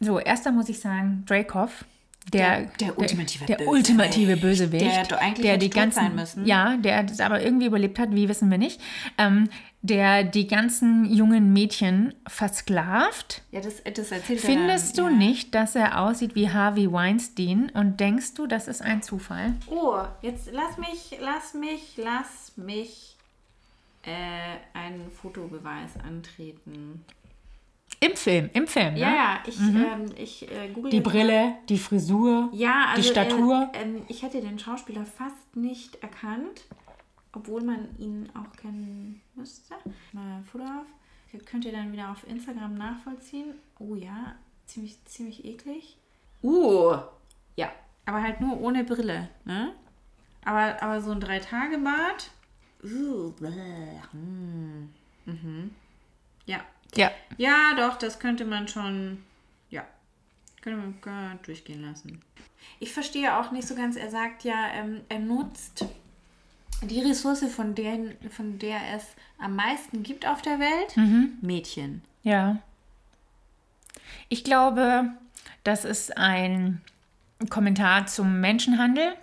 So, erster muss ich sagen, Dreykov. Der, Der- der ultimative der, Bösewicht. ultimative Bösewicht. Der hätte eigentlich der die ganzen, sein müssen. Ja, der das aber irgendwie überlebt hat, wie wissen wir nicht. Ähm, der die ganzen jungen Mädchen versklavt. Ja, das, das erzählt er Findest dann, du ja. nicht, dass er aussieht wie Harvey Weinstein und denkst du, das ist ein Zufall? Oh, jetzt lass mich, lass mich, lass mich äh, einen Fotobeweis antreten. Im Film, im Film, Ja, ne? ja, ich, ähm, ich äh, google Die jetzt mal. Brille, die Frisur, Ja, also die Statur. Äh, ähm, ich hätte den Schauspieler fast nicht erkannt, obwohl man ihn auch kennen müsste. Mal Foto auf. Könnt ihr dann wieder auf Instagram nachvollziehen. Oh ja, ziemlich, ziemlich eklig. Uh, ja, aber halt nur ohne Brille, ne? Aber, aber so ein Drei-Tage-Bart. Uh, bäh, hm, mhm. Ja. Ja. Ja, doch, das könnte man schon, ja, könnte man durchgehen lassen. Ich verstehe auch nicht so ganz, er sagt ja, ähm, er nutzt die Ressource, von, denen, von der es am meisten gibt auf der Welt, Mädchen. Ja. Ich glaube, das ist ein Kommentar zum Menschenhandel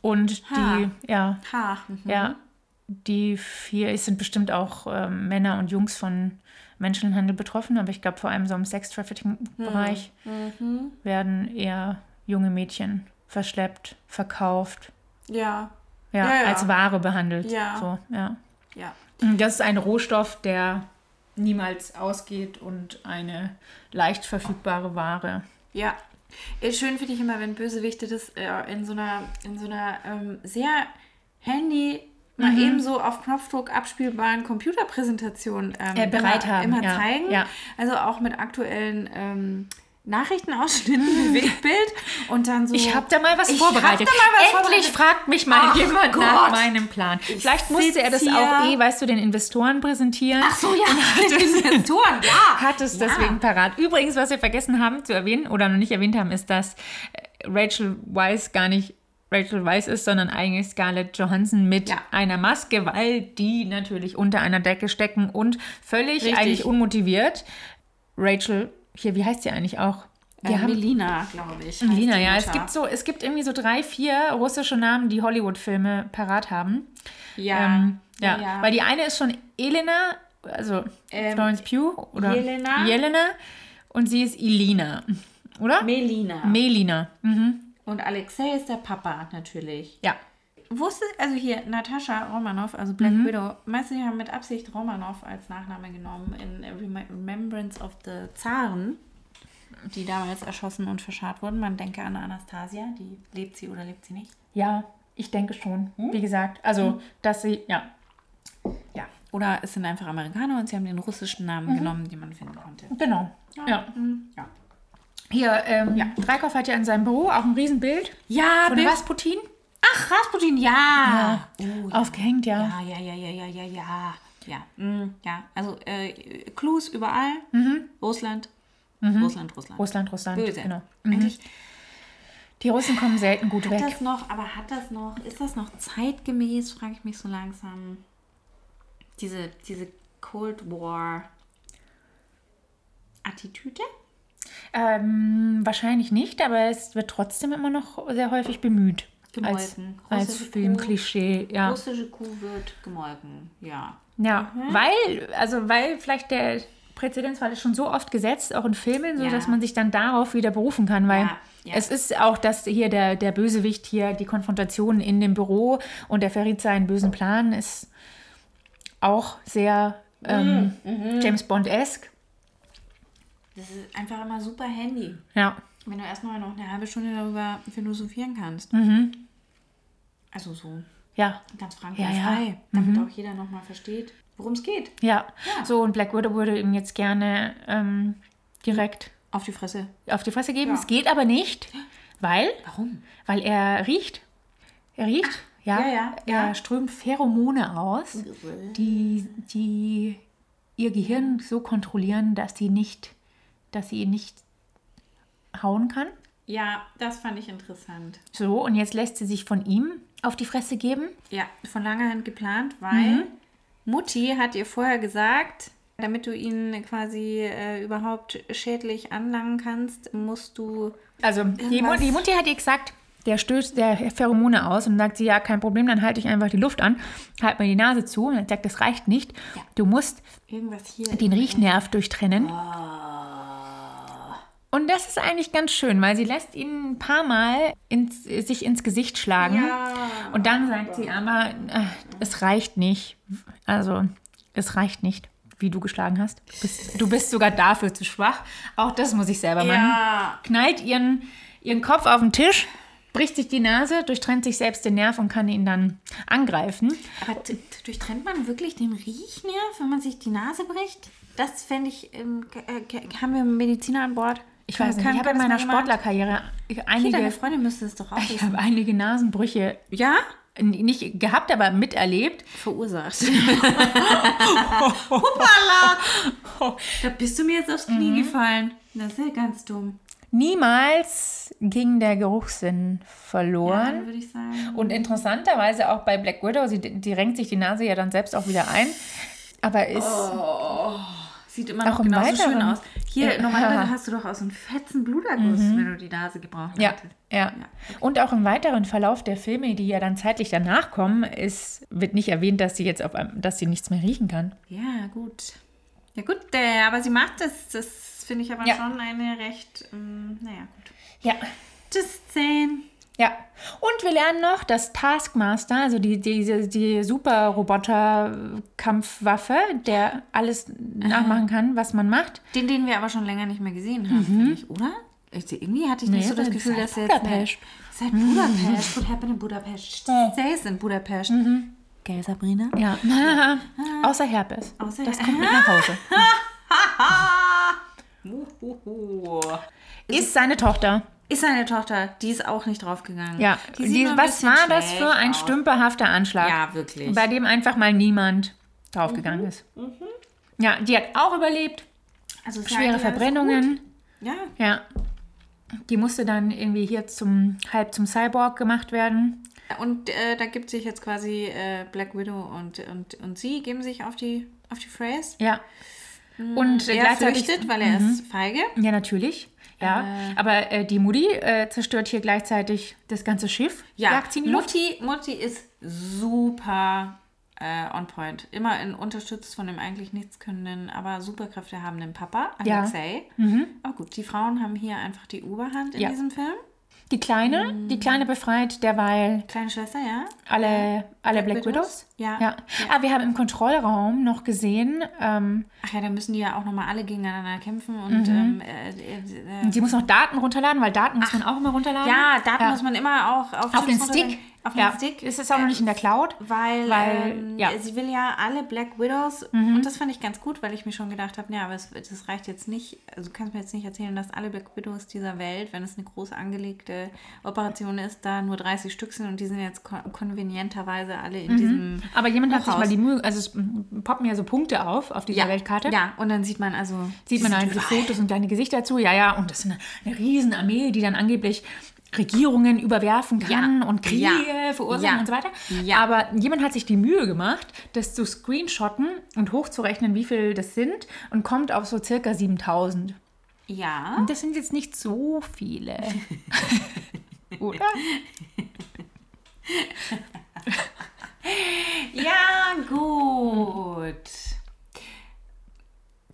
und Ha. die, ja, Ha. mhm. ja, die vier, es sind bestimmt auch ähm, Männer und Jungs von Menschenhandel betroffen, aber ich glaube vor allem so im Sex-Trafficking-Bereich werden eher junge Mädchen verschleppt, verkauft, Ja, ja, Ja, ja. als Ware behandelt. Ja. So, ja. ja. Das ist ein Rohstoff, der niemals ausgeht und eine leicht verfügbare Ware. Ja. Äh, Schön finde ich immer, wenn Bösewichte das äh, in so einer, in so einer ähm, sehr Handy mal Mhm. eben so auf Knopfdruck abspielbaren Computerpräsentation ähm, Äh, bereit immer, haben, immer ja, zeigen. ja. Also auch mit aktuellen ähm, Nachrichtenausschnitten, Bewegtbild und dann so. Ich habe da mal was Ich vorbereitet. mal was Endlich vorbereitet. fragt mich mal Ach jemand nach Gott. meinem Plan. Vielleicht musste er das auch eh, weißt du, den Investoren präsentieren. Ach so, ja, die Investoren, ja. hat es Ja. deswegen parat. Übrigens, was wir vergessen haben zu erwähnen oder noch nicht erwähnt haben, ist, dass äh, Rachel Weisz gar nicht Rachel Weisz ist, sondern eigentlich Scarlett Johansson mit Ja. einer Maske, weil die natürlich unter einer Decke stecken und völlig Richtig. eigentlich unmotiviert. Rachel, hier, wie heißt sie eigentlich auch? Wir Äh, haben Melina, glaube ich. heißt Lina, die ja. Es gibt so, es gibt irgendwie so drei, vier russische Namen, die Hollywood-Filme parat haben. Ja. Ähm, ja. ja, ja. Weil die eine ist schon Elena, also Ähm, Florence Pugh oder Jelena. Jelena und sie ist Elina, oder? Melina. Melina. Mhm. Und Alexei ist der Papa natürlich. Ja. Wusste, also hier, Natascha Romanov, also Black Mhm. Widow, meinst du, die haben mit Absicht Romanov als Nachname genommen in Rem Remembrance of the Zaren, die damals erschossen und verscharrt wurden. Man denke an Anastasia, die lebt sie oder lebt sie nicht? Ja, ich denke schon. Hm? Wie gesagt, also, dass sie, ja. Ja. Oder es sind einfach Amerikaner und sie haben den russischen Namen Mhm. genommen, den man finden konnte. Genau. Ja. Ja, Hier, ähm, Dreikopf hat ja in seinem Büro auch ein Riesenbild ja von Bild- Rasputin Ach, Rasputin, ja. Oh, aufgehängt, ja. Ja, ja, ja, ja, ja, ja, ja. Ja, mm, ja. also äh, Clues überall. Russland. Russland, Russland. Russland, Russland, Böse. genau. Eigentlich, Die Russen kommen selten gut Hat weg. das noch, aber hat das noch, ist das noch zeitgemäß, frage ich mich so langsam. Diese, diese Cold War Attitüde? Ähm, wahrscheinlich nicht, aber es wird trotzdem immer noch sehr häufig bemüht. Als, Gemolken. als Russische Filmklischee, ja. Russische Kuh wird gemolken, ja. Ja, weil, also weil vielleicht der Präzedenzfall ist schon so oft gesetzt, auch in Filmen, so Ja. dass man sich dann darauf wieder berufen kann, weil Ja, ja. es ist auch, dass hier der, der Bösewicht hier, die Konfrontation in dem Büro und der verrät seinen bösen Plan, ist auch sehr ähm, Mhm, James Bond-esque. Das ist einfach immer super Handy. Ja. Wenn du erstmal noch eine halbe Stunde darüber philosophieren kannst. Mhm. Also so Ja, ganz Ja, frankfrei, ja. Mhm. damit auch jeder nochmal versteht, worum es geht. ja, Ja. So, und Black Widow würde ihm jetzt gerne ähm, direkt Auf die Fresse. auf die Fresse geben. Ja. Es geht aber nicht, weil Warum? Weil er riecht. Er riecht, ja. ja, ja, Er ja. strömt Pheromone aus, die, die ihr Gehirn so kontrollieren, dass sie nicht, dass sie ihn nicht hauen kann. Ja, das fand ich interessant. So, und jetzt lässt sie sich von ihm auf die Fresse geben. Ja, von langer Hand geplant, weil Mhm. Mutti hat ihr vorher gesagt, damit du ihn quasi äh, überhaupt schädlich anlangen kannst, musst du. Also, die, Mu- Irgendwas- die Mutti hat ihr gesagt, der stößt der Pheromone aus und sagt sie, ja, kein Problem, dann halte ich einfach die Luft an, halt mir die Nase zu. Und sagt, das reicht nicht. Du musst den Riechnerv durchtrennen. Und das ist eigentlich ganz schön, weil sie lässt ihn ein paar Mal ins, sich ins Gesicht schlagen. Ja. Und dann sagt sie aber, äh, es reicht nicht. Also, es reicht nicht, wie du geschlagen hast. Du bist, du bist sogar dafür zu schwach. Auch das muss ich selber machen. Ja. Knallt ihren, ihren Kopf auf den Tisch, bricht sich die Nase, durchtrennt sich selbst den Nerv und kann ihn dann angreifen. Aber durchtrennt man wirklich den Riechnerv, wenn man sich die Nase bricht? Das fände ich. Ähm, äh, haben wir Mediziner an Bord? Ich weiß nicht, ich habe in meiner? Sportlerkarriere Hier, einige, deine Freundin müsste es doch auch ich habe einige Nasenbrüche Ja? nicht gehabt, aber miterlebt. Verursacht. Hoppala! Da bist du mir jetzt aufs Knie gefallen. Das ist ja ganz dumm. Niemals ging der Geruchssinn Ja, verloren. würde ich sagen. Und interessanterweise auch bei Black Widow, sie, die renkt sich die Nase ja dann selbst auch wieder ein. Aber ist. Sieht immer noch genauso Weiteren. schön aus. Hier, Ja. normalerweise hast du doch aus einem fetzen Bluterguss, wenn du die Nase gebraucht ja, hättest. ja. Und auch im weiteren Verlauf der Filme, die ja dann zeitlich danach kommen, ist, wird nicht erwähnt, dass sie jetzt auf einem, dass sie nichts mehr riechen kann. Ja, gut. Ja, gut, äh, aber sie macht das. Das finde ich aber Ja. schon eine recht, ähm, naja, gut. Ja. Just saying. Ja, und wir lernen noch, dass Taskmaster, also die, diese die Super-Roboter-Kampfwaffe, der alles nachmachen kann, was man macht. Den, den wir aber schon länger nicht mehr gesehen haben, finde ich, oder? Ich, irgendwie hatte ich nicht Nee, so das Gefühl, dass er Budapest. jetzt... Seit Budapest. What happened in Budapest? Stays in Budapest. Gell, Sabrina? Ja, außer Herpes. Außer- das kommt mit nach Hause. Ist seine Tochter. Ist seine Tochter, die ist auch nicht draufgegangen. Ja, die die, was war das für ein aus. stümperhafter Anschlag? Ja, wirklich. Bei dem einfach mal niemand draufgegangen Mhm. ist. Ja, die hat auch überlebt. Also Schwere Verbrennungen. Ja, Ja. Die musste dann irgendwie hier zum halb zum Cyborg gemacht werden. und äh, da gibt sich jetzt quasi äh, Black Widow und, und, und sie geben sich auf die, auf die Phrase. Ja. Und äh, Er gleichzeitig. flüchtet, weil er ist feige. Ja, natürlich. Ja. Aber äh, die Mutti äh, zerstört hier gleichzeitig das ganze Schiff. Ja. Mutti, Mutti ist super äh, on point. Immer in, unterstützt von dem eigentlich nichts können, aber Superkräfte habenden Papa, Ja. Alexei. Aber gut, die Frauen haben hier einfach die Oberhand in Ja. diesem Film. Die Kleine, die Kleine befreit derweil Kleine Schwester, ja. alle, alle Black, Black Widows. Widows? Ja. ja. Ah, wir haben im Kontrollraum noch gesehen, ähm, Ach ja, da müssen die ja auch nochmal alle gegeneinander kämpfen und ähm, äh, äh, äh, sie muss noch Daten runterladen, weil Daten muss man auch immer runterladen. ja, Daten Ja. muss man immer auch auf, Auf den Stick. Auf den ja. Stick. Ist es auch noch nicht in der Cloud? Weil, Weil, ähm, ja. Mhm. sie will ja alle Black Widows und das fand ich ganz gut, weil ich mir schon gedacht habe, ja, aber es, das reicht jetzt nicht, also du kannst mir jetzt nicht erzählen, dass alle Black Widows dieser Welt, wenn es eine groß angelegte Operation ist, da nur 30 Stück sind und die sind jetzt kon konvenienterweise alle in diesem Aber jemand hat sich Hochhaus. mal die Mühe, also es poppen ja so Punkte auf, auf dieser ja, Weltkarte. Ja, und dann sieht man also Sieht man dann sind die überall. Fotos und kleine Gesichter dazu. Ja, ja, und das ist eine, eine Riesenarmee, die dann angeblich Regierungen überwerfen kann Ja. und Kriege Ja. verursachen Ja. und so weiter. Ja. Aber jemand hat sich die Mühe gemacht, das zu screenshotten und hochzurechnen, wie viel das sind und kommt auf so circa 7000. Ja. Und das sind jetzt nicht so viele. Oder? Ja, gut.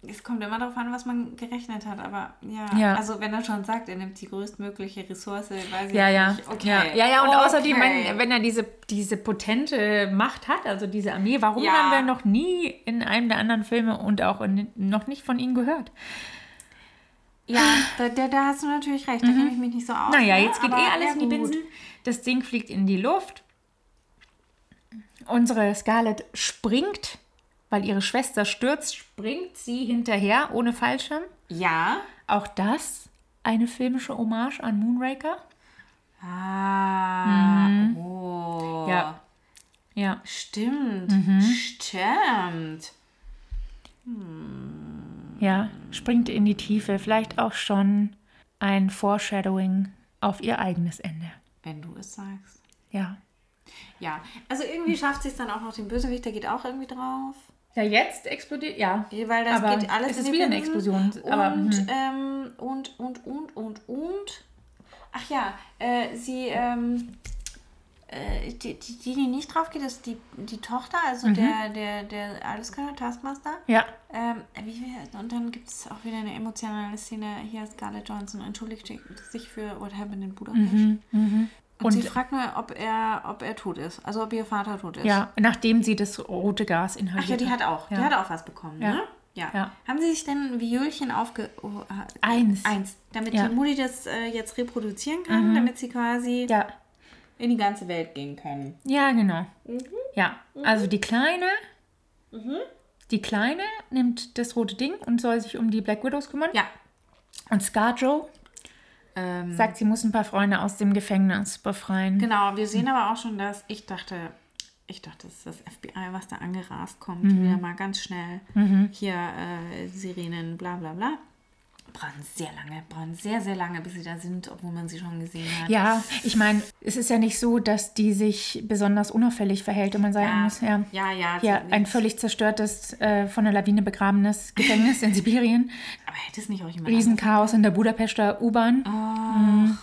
Es kommt immer darauf an, was man gerechnet hat, aber ja, Ja. also wenn er schon sagt, er nimmt die größtmögliche Ressource, weiß ich Ja, ja. nicht. Okay. ja. Ja, ja, und okay. außerdem, wenn, wenn er diese, diese potente Macht hat, also diese Armee, warum Ja. haben wir noch nie in einem der anderen Filme und auch in, noch nicht von ihm gehört? Ja, da, da, da hast du natürlich recht, da kenne ich mich nicht so aus. Mhm. Naja, ne? jetzt geht eh alles in die. Binsen. Das Ding fliegt in die Luft. Unsere Scarlett springt, weil ihre Schwester stürzt, springt sie hinterher ohne Fallschirm. Ja. Auch das eine filmische Hommage an Moonraker. Ah. Oh. Mhm. Ja. Ja. Stimmt. Mhm. Stimmt. Ja, springt in die Tiefe. Vielleicht auch schon ein Foreshadowing auf ihr eigenes Ende. Wenn du es sagst. Ja. Ja. Also irgendwie schafft sie es dann auch noch den Bösewicht, der geht auch irgendwie drauf. Ja, jetzt explodiert, ja. Weil das Aber geht alles es ist wieder eine Binsen. Explosion, aber, Und, hm. ähm, und, und, und, und, und. Ach ja, äh, sie, ähm, äh, die, die, die, nicht drauf geht, ist die, die Tochter, also Mhm. der, der, der Alleskönner, Taskmaster. Ja. Ähm, wie und dann gibt es auch wieder eine emotionale Szene. Hier ist Scarlett Johansson entschuldigt sich für What Happened in Budapest. Und, Und- sie fragt nur, ob er, ob er tot ist. Also ob ihr Vater tot ist. Ja, nachdem sie das rote Gas inhaliert Ach ja, die hat auch. Ja. Die hat auch was bekommen, Ja. ne? Ja. Ja. Haben Sie sich denn ein Violchen aufge... Oh, äh, Eins. Eins. Damit Ja. Mhm. die Mutti das äh, jetzt reproduzieren kann, damit sie quasi Ja. in die ganze Welt gehen können. Ja, genau. Mhm. Ja, also die Kleine, die Kleine nimmt das rote Ding und soll sich um die Black Widows kümmern. Ja. Und Scarjo Ähm, sagt, sie muss ein paar Freunde aus dem Gefängnis befreien. genau, wir sehen aber auch schon, dass ich dachte... Ich dachte, das ist das FBI, was da angerast kommt. Mhm. Wieder mal ganz schnell. Hier äh, Sirenen, bla bla bla. Brauchen sehr lange, brauchen sehr, sehr lange, bis sie da sind, obwohl man sie schon gesehen hat. Ja, ich meine, es ist ja nicht so, dass die sich besonders unauffällig verhält, wenn man sagen Ja. muss, ja. Ja, ja. Ja, ein völlig zerstörtes, äh, von der Lawine begrabenes Gefängnis in Sibirien. Aber hätte es nicht auch jemand Riesenchaos in der Budapester U-Bahn. Mhm.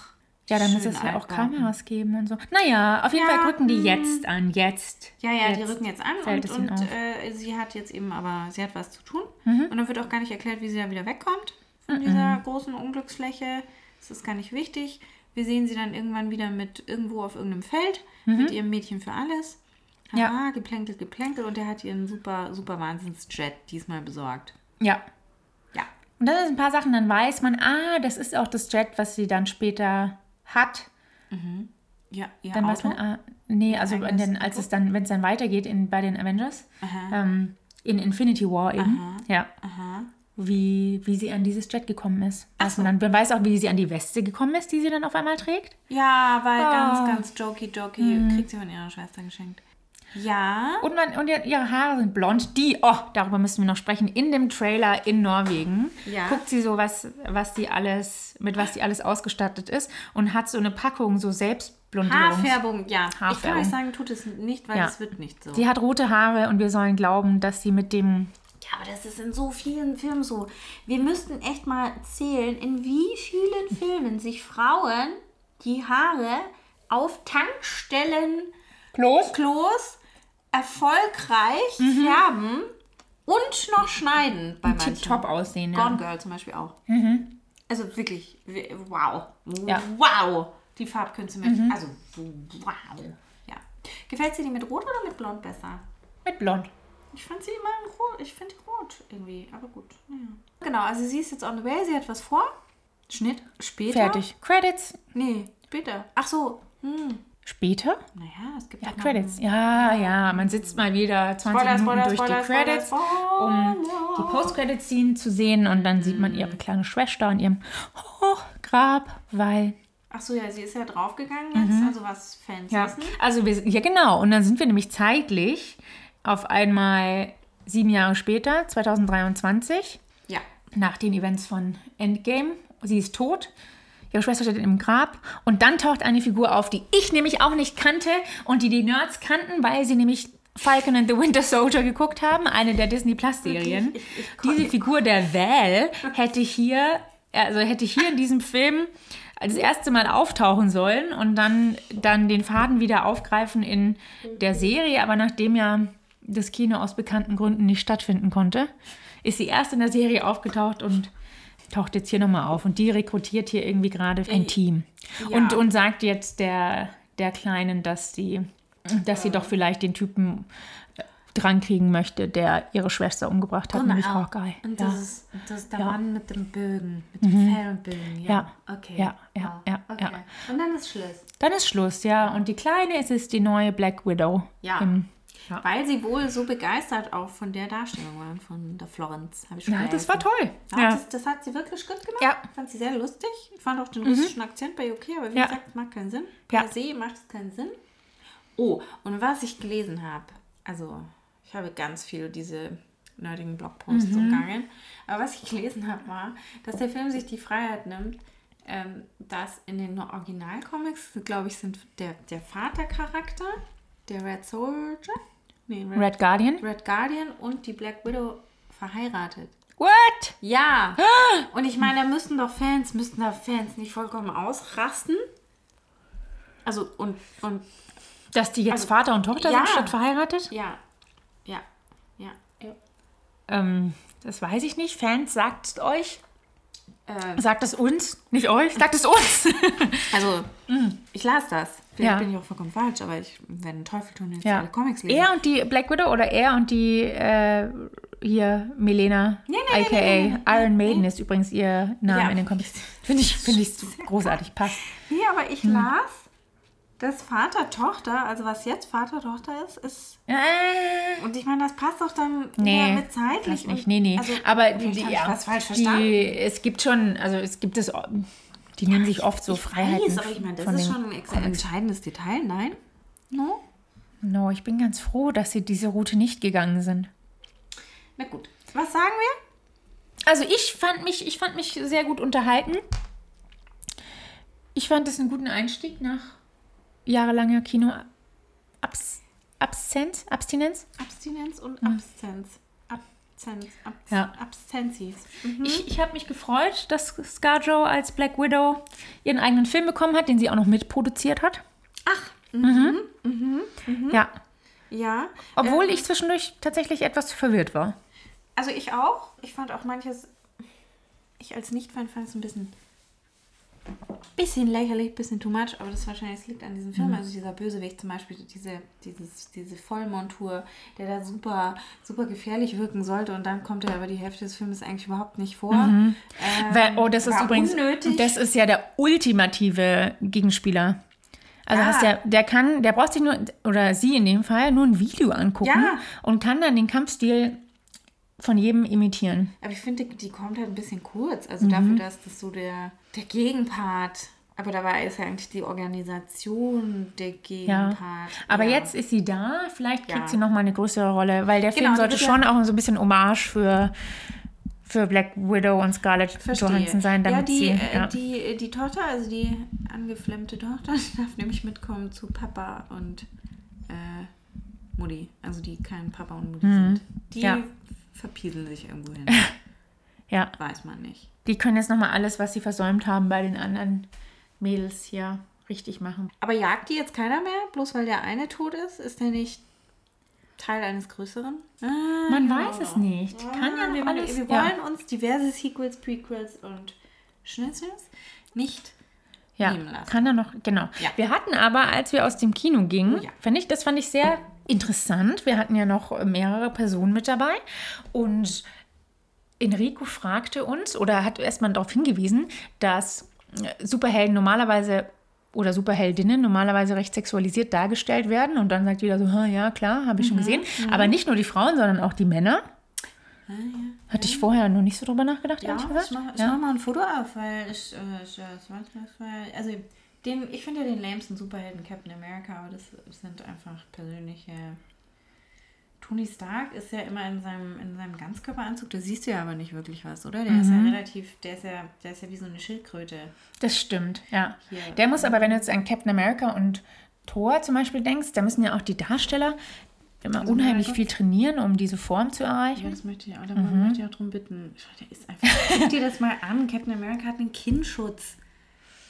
Ja, da muss es ja auch. Kameras geben und so. Naja, auf jeden Ja, Fall rücken die jetzt an. Jetzt. Ja, ja, die Jetzt rücken jetzt an und, und äh, sie hat jetzt eben aber, sie hat was zu tun. Mhm. Und dann wird auch gar nicht erklärt, wie sie da wieder wegkommt von dieser großen Unglücksfläche. Das ist gar nicht wichtig. Wir sehen sie dann irgendwann wieder mit irgendwo auf irgendeinem Feld mit ihrem Mädchen für alles. Mhm. Ja. Geplänkelt, geplänkelt und der hat ihren super, super Wahnsinnsjet diesmal besorgt. Ja. Ja. Und das sind ein paar Sachen, dann weiß man, ah, das ist auch das Jet, was sie dann später hat. Ja, ihr Dann Auto. weiß man, ah, nee, also in den, als es dann, wenn es dann weitergeht in, bei den Avengers, Aha. ähm, in Infinity War eben, ja, Aha. Wie, wie sie an dieses Jet gekommen ist. Weiß man, dann, man weiß auch, wie sie an die Weste gekommen ist, die sie dann auf einmal trägt. Ja, weil Oh. ganz, ganz jokey, jokey Mhm. kriegt sie von ihrer Schwester geschenkt. Ja. Und, man, und ihr- ihre Haare sind blond. Die, oh, darüber müssen wir noch sprechen. In dem Trailer in Norwegen Ja. guckt sie so, was, was sie alles, mit was sie alles ausgestattet ist und hat so eine Packung so Selbstblondierungs. Haarfärbung, ja. Ich kann Haarfärbung. euch sagen, tut es nicht, weil Ja. es wird nicht so. Sie hat rote Haare und wir sollen glauben, dass sie mit dem Ja, aber das ist in so vielen Filmen so. Wir müssten echt mal zählen, in wie vielen Filmen sich Frauen die Haare auf Tankstellen, Klos. Klos erfolgreich färben und noch schneiden bei manchen. Tipptopp aussehen. Gone Ja. Girl zum Beispiel auch. Also wirklich, wow. Ja. Mhm. Wow. Die Farbkünste mit, also wow. Ja. Gefällt sie die mit Rot oder mit Blond besser? Mit blond. Ich fand sie immer in rot. Ich finde die rot irgendwie, aber gut. Naja. Genau, also sie ist jetzt on the way, sie hat was vor. Schnitt später. Fertig. Credits. Nee, später. Ach so. Hm. Später? Naja, es gibt Ja, Credits. Ja, ja. Man sitzt mal wieder 20 Spoiler, Minuten Spoiler, durch Spoiler, die Credits, um die Post-Credit-Scene zu sehen und dann sieht man ihre kleine Schwester an ihrem Grab, weil Ach so, ja, sie ist ja draufgegangen jetzt, also was Fans Mhm. Ja, wissen. also wir, ja genau. Und dann sind wir nämlich zeitlich auf einmal sieben Jahre später, 2023, Ja. nach den Events von Endgame. Sie ist tot. ihre Schwester steht im Grab und dann taucht eine Figur auf, die ich nämlich auch nicht kannte und die die Nerds kannten, weil sie nämlich Falcon and the Winter Soldier geguckt haben, eine der Disney Plus Serien. Ich- ich- ich- Diese Figur der Val hätte hier, also hätte hier in diesem Film das erste Mal auftauchen sollen und dann, dann den Faden wieder aufgreifen in der Serie, aber nachdem ja das Kino aus bekannten Gründen nicht stattfinden konnte, ist sie erst in der Serie aufgetaucht und taucht jetzt hier nochmal auf. Und die rekrutiert hier irgendwie gerade ein Team. ja. Und, und sagt jetzt der, der Kleinen, dass sie, dass sie doch vielleicht den Typen äh, drankriegen möchte, der ihre Schwester umgebracht hat, nämlich Hawkeye. Und Ja. das, ist, das ist der Ja. Mhm. Mann mit dem Bögen, mit dem und Bögen. Ja. Ja. Okay. Ja, ja, ja, okay. ja. Und dann ist Schluss. Dann ist Schluss, ja. Und die Kleine ist es die neue Black Widow. Ja. Im, ja. Weil sie wohl so begeistert auch von der Darstellung waren, von der Florence. Habe ich schon ja, das war toll. Ja, Ja. Das, das hat sie wirklich gut gemacht. Ja. Fand sie sehr lustig. Ich fand auch den russischen Akzent bei okay, aber wie Ja. gesagt, es macht keinen Sinn. Per se macht es keinen Sinn. Oh, und was ich gelesen habe, also ich habe ganz viel diese nerdigen Blogposts umgangen, aber was ich gelesen habe, war, dass der Film sich die Freiheit nimmt, ähm, dass in den Originalcomics, glaube ich, sind der, der Vatercharakter, der Red Soldier, nee, Red Guardian. Red Guardian und die Black Widow verheiratet. What? Ja. Und ich meine, da müssten doch Fans, müssten da Fans nicht vollkommen ausrasten. Also und und Dass die jetzt Also, Vater und Tochter ja. sind statt verheiratet? ja, ja, ja. Ähm, das weiß ich nicht. Fans, sagt es euch. Ähm, Sagt es uns, nicht euch. Sagt es uns. also ich las das. Vielleicht Ja. bin ich auch vollkommen falsch, aber ich werde den Teufel tun, jetzt ja. alle Comics lesen. Er und die Black Widow oder er und die äh, hier Melena, nee, nee, aka nee. Iron Maiden ist übrigens ihr Name Ja. in den Comics. Finde ich, finde ich großartig. Passt. Nee, aber ich las, dass Vater Tochter, also was jetzt Vater Tochter ist, ist Äh, und ich meine, das passt doch dann Nee, mit zeitlich. nicht. und- Nee, nee. Also, Aber die, ich ja, was falsch verstanden. die, es gibt schon, also es gibt es, die nehmen sich oft so ich Freiheiten. Weiß, aber ich meine, das ist schon ein Comics. entscheidendes Detail, nein? No? No, ich bin ganz froh, dass sie diese Route nicht gegangen sind. Na gut. Was sagen wir? Also ich fand mich, ich fand mich sehr gut unterhalten. Ich fand es einen guten Einstieg nach jahrelanger Kino Abs Absenz, Abstinenz. Abstinenz und Abstinenz. Absenz. Abs Ja. Abstenzis. Ich, ich habe mich gefreut, dass Scarjo als Black Widow ihren eigenen Film bekommen hat, den sie auch noch mitproduziert hat. Ach. Ja, Ja. obwohl ähm, ich zwischendurch tatsächlich etwas verwirrt war. Also ich auch. Ich fand auch manches. Ich als Nicht-Fan fand es ein bisschen. Bisschen lächerlich, bisschen too much, aber das wahrscheinlich das liegt an diesem Mhm. Film. Also dieser Bösewicht zum Beispiel, diese, dieses, diese Vollmontur, der da super, super gefährlich wirken sollte und dann kommt er aber die Hälfte des Films eigentlich überhaupt nicht vor. Ähm, Weil, oh, das ist übrigens, unnötig. das ist ja der ultimative Gegenspieler. Also Ja. hast der, der kann, der braucht sich nur, oder sie in dem Fall, nur ein Video angucken Ja. und kann dann den Kampfstil von jedem imitieren. Aber ich finde, die, die kommt halt ein bisschen kurz. Also Mhm. dafür, dass das so der, der Gegenpart. Aber dabei ist ja eigentlich die Organisation der Ja. Gegenpart. Aber ja. jetzt ist sie da, vielleicht kriegt Ja. sie nochmal eine größere Rolle, weil der Genau, Film sollte ja- schon auch so ein bisschen Hommage für, für Black Widow und Scarlett Verstehe. Johansson sein, ja, damit die, sie. äh, Ja. Die, die Tochter, also die angeflammte Tochter, die darf nämlich mitkommen zu Papa und äh, Mutti. Also die kein Papa und Mutti sind. Die Mhm. Ja. verpieseln sich irgendwo hin. ja, Weiß man nicht. Die können jetzt nochmal alles, was sie versäumt haben bei den anderen Mädels hier richtig machen. Aber jagt die jetzt keiner mehr? Bloß weil der eine tot ist? Ist der nicht Teil eines Größeren? Ah, Man ja. weiß es nicht. Kann ja wir, alles. wir ja. wollen uns diverse Sequels, Prequels und Schnitzels nicht Ja, nehmen lassen. kann er noch, genau. Ja. Wir hatten aber, als wir aus dem Kino gingen, Oh ja. fand ich, das fand ich sehr interessant. Wir hatten ja noch mehrere Personen mit dabei und Enrico fragte uns oder hat erstmal darauf hingewiesen, dass äh, Superhelden normalerweise oder Superheldinnen normalerweise recht sexualisiert dargestellt werden und dann sagt wieder so, "Ha, ja klar, habe ich Mhm, schon gesehen. Aber nicht nur die Frauen, sondern auch die Männer. Hatte ich vorher noch nicht so drüber nachgedacht, Ah, Ja, ehrlich ich gesagt. mach, ich ja. mach mal ein Foto auf, weil ich, äh, ich, äh, war- also den, ich finde ja den lämsten Superhelden Captain America, aber das sind einfach persönliche Tony Stark ist ja immer in seinem, in seinem Ganzkörperanzug, da siehst du ja aber nicht wirklich was, oder? Der ist ja relativ, der ist ja, der ist ja wie so eine Schildkröte. Das stimmt, ja. Hier. Der muss aber, wenn du jetzt an Captain America und Thor zum Beispiel denkst, da müssen ja auch die Darsteller immer Also, unheimlich mein viel trainieren, um diese Form zu Ja, erreichen. das möchte ich auch, da möchte ich auch drum bitten. Schau, Der ist einfach, guck dir das mal an, Captain America hat einen Kinnschutz.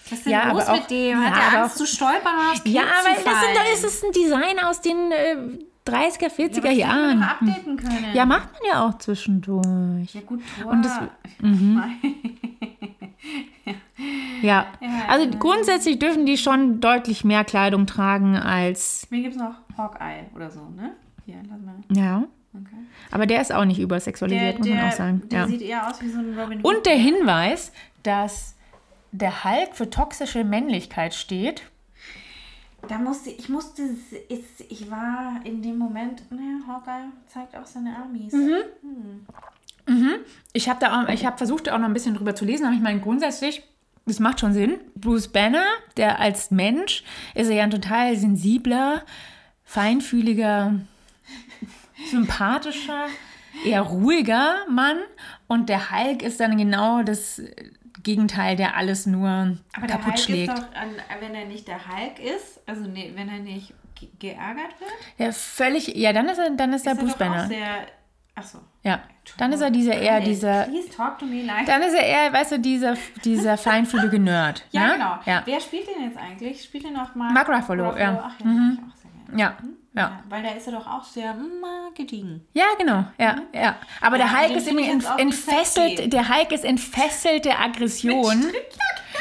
Was ist denn Ja, los aber auch- mit dem? ja, Hat der aber Angst auch- zu stolpern oder aufs Kinn Ja, weil das, sind, das ist ein Design aus den äh, 30er, ja, 40er was hätten wir Jahren. updaten können. Ja, macht man ja auch zwischendurch. Ja gut, Tor. Und das- Ja, Ja, also ja. grundsätzlich dürfen die schon deutlich mehr Kleidung tragen als, Mir gibt es noch Hawkeye oder so, ne? Hier, lass mal. ja. Okay. Aber der ist auch nicht Der, übersexualisiert, muss man der, auch sagen. der Ja. sieht eher aus wie so ein Robin Hood. Und der Hinweis, dass der Hulk für toxische Männlichkeit steht. Da musste ich musste ich, ich war in dem Moment, ne, Hawkeye zeigt auch seine Armies. Ich habe da auch, ich habe versucht auch noch ein bisschen drüber zu lesen, aber ich meine grundsätzlich, das macht schon Sinn. Bruce Banner, der als Mensch ist er ja ein total sensibler, feinfühliger, sympathischer, eher ruhiger Mann und der Hulk ist dann genau das Gegenteil, der alles nur Aber der kaputt Hulk schlägt. ist doch, an, wenn er nicht der Hulk ist, also ne, wenn er nicht ge geärgert wird, ja, völlig, ja, dann ist er, dann ist ist er Bruce Banner. achso. Ja, dann ist er dieser eher dieser, Please talk to me like. dann ist er eher, weißt du, dieser, dieser feinfühlige Nerd. ja, ne? genau. Ja. Wer spielt den jetzt eigentlich? Spielt den auch mal? Mark Ruffalo, ja. Mhm. Ach ja, mhm. ich auch sehr gerne. Ja, ja. Ja, weil da ist er doch auch sehr mm, gediegen. Ja, genau, ja, ja. Aber Ja, der Hulk ist entfesselt, der Hulk ist entfesselte Aggression.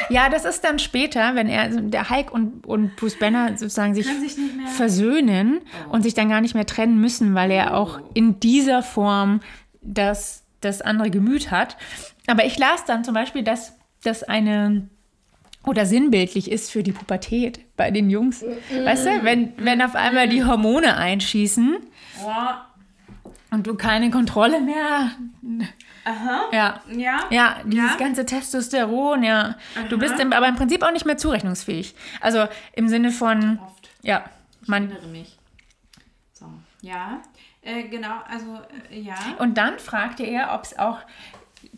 Ja, das ist dann später, wenn er, also der Hulk und, und Bruce Banner sozusagen sich, sich versöhnen und sich dann gar nicht mehr trennen müssen, weil er auch in dieser Form das, das andere Gemüt hat. Aber ich las dann zum Beispiel, dass das eine oder sinnbildlich ist für die Pubertät bei den Jungs. Weißt du, wenn, wenn auf einmal die Hormone einschießen Boah. und du keine Kontrolle mehr. Aha. Ja. Ja. Ja, dieses Ja? ganze Testosteron, ja. Du bist im, aber im Prinzip auch nicht mehr zurechnungsfähig. Also im Sinne von, Oft. ja, Ich man. erinnere mich. So. Ja. Äh, genau, also äh, ja. Und dann fragte er, ob es auch,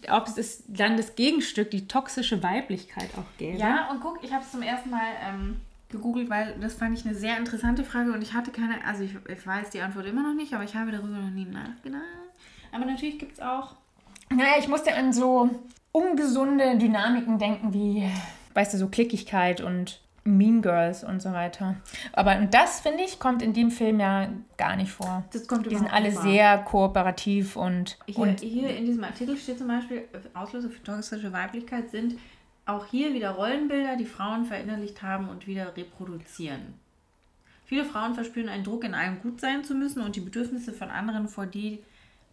ob es dann das Gegenstück, die toxische Weiblichkeit auch gäbe. Ja, und guck, ich habe es zum ersten Mal ähm, gegoogelt, weil das fand ich eine sehr interessante Frage und ich hatte keine, also ich, ich weiß die Antwort immer noch nicht, aber ich habe darüber noch nie nachgedacht. Aber natürlich gibt es auch. Naja, ich musste an so ungesunde Dynamiken denken, wie, weißt du, so Klickigkeit und Mean Girls und so weiter. Aber und das, finde ich, kommt in dem Film ja gar nicht vor. Das kommt Die sind alle vor. sehr kooperativ und, Hier, und hier in diesem Artikel steht zum Beispiel, Auslöser für toxische Weiblichkeit sind auch hier wieder Rollenbilder, die Frauen verinnerlicht haben und wieder reproduzieren. Viele Frauen verspüren einen Druck, in allem gut sein zu müssen und die Bedürfnisse von anderen vor die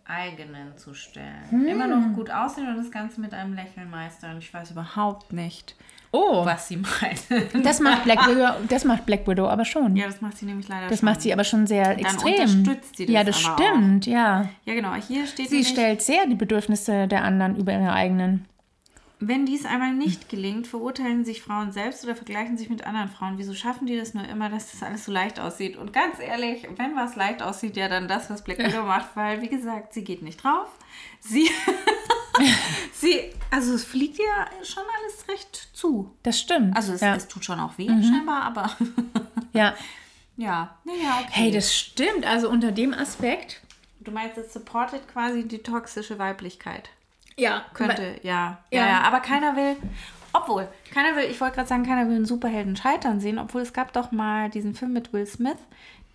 eigenen zu stellen. Immer noch gut aussehen und das Ganze mit einem Lächeln meistern. Ich weiß überhaupt nicht, oh, was sie meint. das macht Black Widow, das macht Black Widow aber schon. ja, das macht sie nämlich leider Das schon. macht sie aber schon sehr Dann extrem. unterstützt sie das ja, das stimmt, ja. Ja, genau. Hier steht Sie nämlich, stellt sehr die Bedürfnisse der anderen über ihre eigenen. Wenn dies einmal nicht gelingt, verurteilen sich Frauen selbst oder vergleichen sich mit anderen Frauen. Wieso schaffen die das nur immer, dass das alles so leicht aussieht? Und ganz ehrlich, wenn was leicht aussieht, ja dann das, was Black Widow macht, weil, wie gesagt, sie geht nicht drauf. Sie, sie, also es fliegt ja schon alles recht zu. Das stimmt. Also es, ja. es tut schon auch weh, scheinbar, aber ja. ja, naja, okay. Hey, das stimmt. Also unter dem Aspekt. du meinst, es supportet quasi die toxische Weiblichkeit. Ja, Könnte, ja. Ja, Ja. ja. Aber keiner will, obwohl, keiner will, ich wollte gerade sagen, keiner will einen Superhelden scheitern sehen, obwohl es gab doch mal diesen Film mit Will Smith,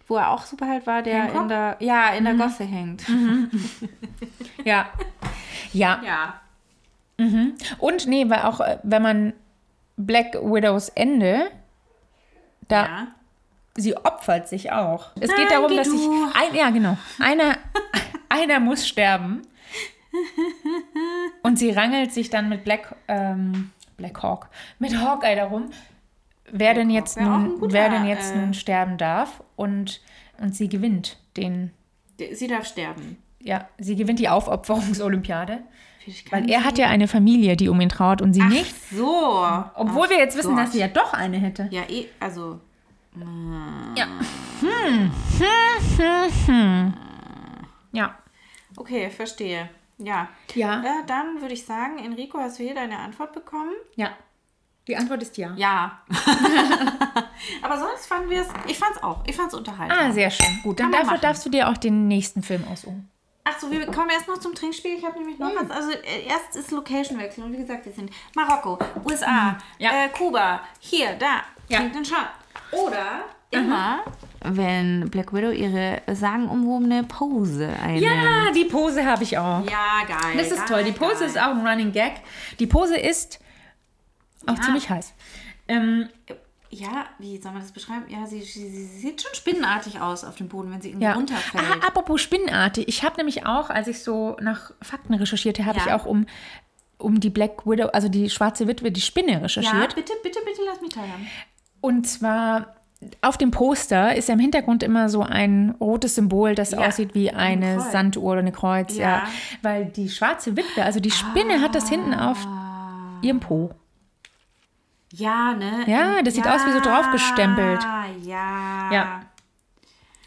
wo er auch Superheld war, der Hancock? in der, ja, in der Gosse hängt. Ja. Ja. Ja. Und nee, weil auch, äh, wenn man Black Widows Ende, da Ja. sie opfert sich auch. Es Nein, geht darum, dass sich du. ein, ja genau, einer, einer muss sterben. Und sie rangelt sich dann mit Black, ähm, Black Hawk, mit Hawkeye darum, wer denn Hawk jetzt nun, guter, wer denn jetzt äh, nun sterben darf und, und sie gewinnt den, Sie darf sterben. ja, sie gewinnt die Aufopferungsolympiade. Weil er hat ja eine Familie, die um ihn trauert und sie Ach nicht. so. Obwohl Ach wir jetzt wissen, Gott. dass sie ja doch eine hätte. Ja, eh, also. Ja. Ja. Okay, verstehe. Ja. Ja. Äh, dann würde ich sagen, Enrico, hast du hier deine Antwort bekommen? Ja. Die Antwort ist ja. Ja. Aber sonst fanden wir es, ich fand es auch, ich fand es unterhaltsam. Ah, sehr schön. Gut, dann dafür machen. darfst du dir auch den nächsten Film aussuchen. Ach so, wir kommen erst noch zum Trinkspiel. Ich habe nämlich noch was. Also äh, erst ist Location-Wechsel. Und wie gesagt, wir sind Marokko, USA, Ja. äh, Kuba, hier, da. Ja. Trinkt den Shot. Oder immer, wenn Black Widow ihre sagenumwobene Pose einnimmt. Ja, die Pose habe ich auch. Ja, geil. Das ist geil, toll. Die Pose geil. ist auch ein Running Gag. Die Pose ist auch Ja. ziemlich heiß. Ähm, Ja, wie soll man das beschreiben? Ja, sie, sie, sie sieht schon spinnenartig aus auf dem Boden, wenn sie irgendwie ja. runterfällt. Ah, apropos Spinnenartig. Ich habe nämlich auch, als ich so nach Fakten recherchierte, habe Ja. ich auch um, um die Black Widow, also die schwarze Witwe, die Spinne ja, recherchiert. bitte, bitte, bitte lass mich teilhaben. Und zwar auf dem Poster ist ja im Hintergrund immer so ein rotes Symbol, das Ja, aussieht wie eine. Sanduhr oder eine Kreuz. Ja. Ja. Weil die schwarze Witwe, also die Spinne, hat das hinten auf ihrem Po. Ja, ne? Ja, das sieht aus wie so draufgestempelt. Ja. Ja.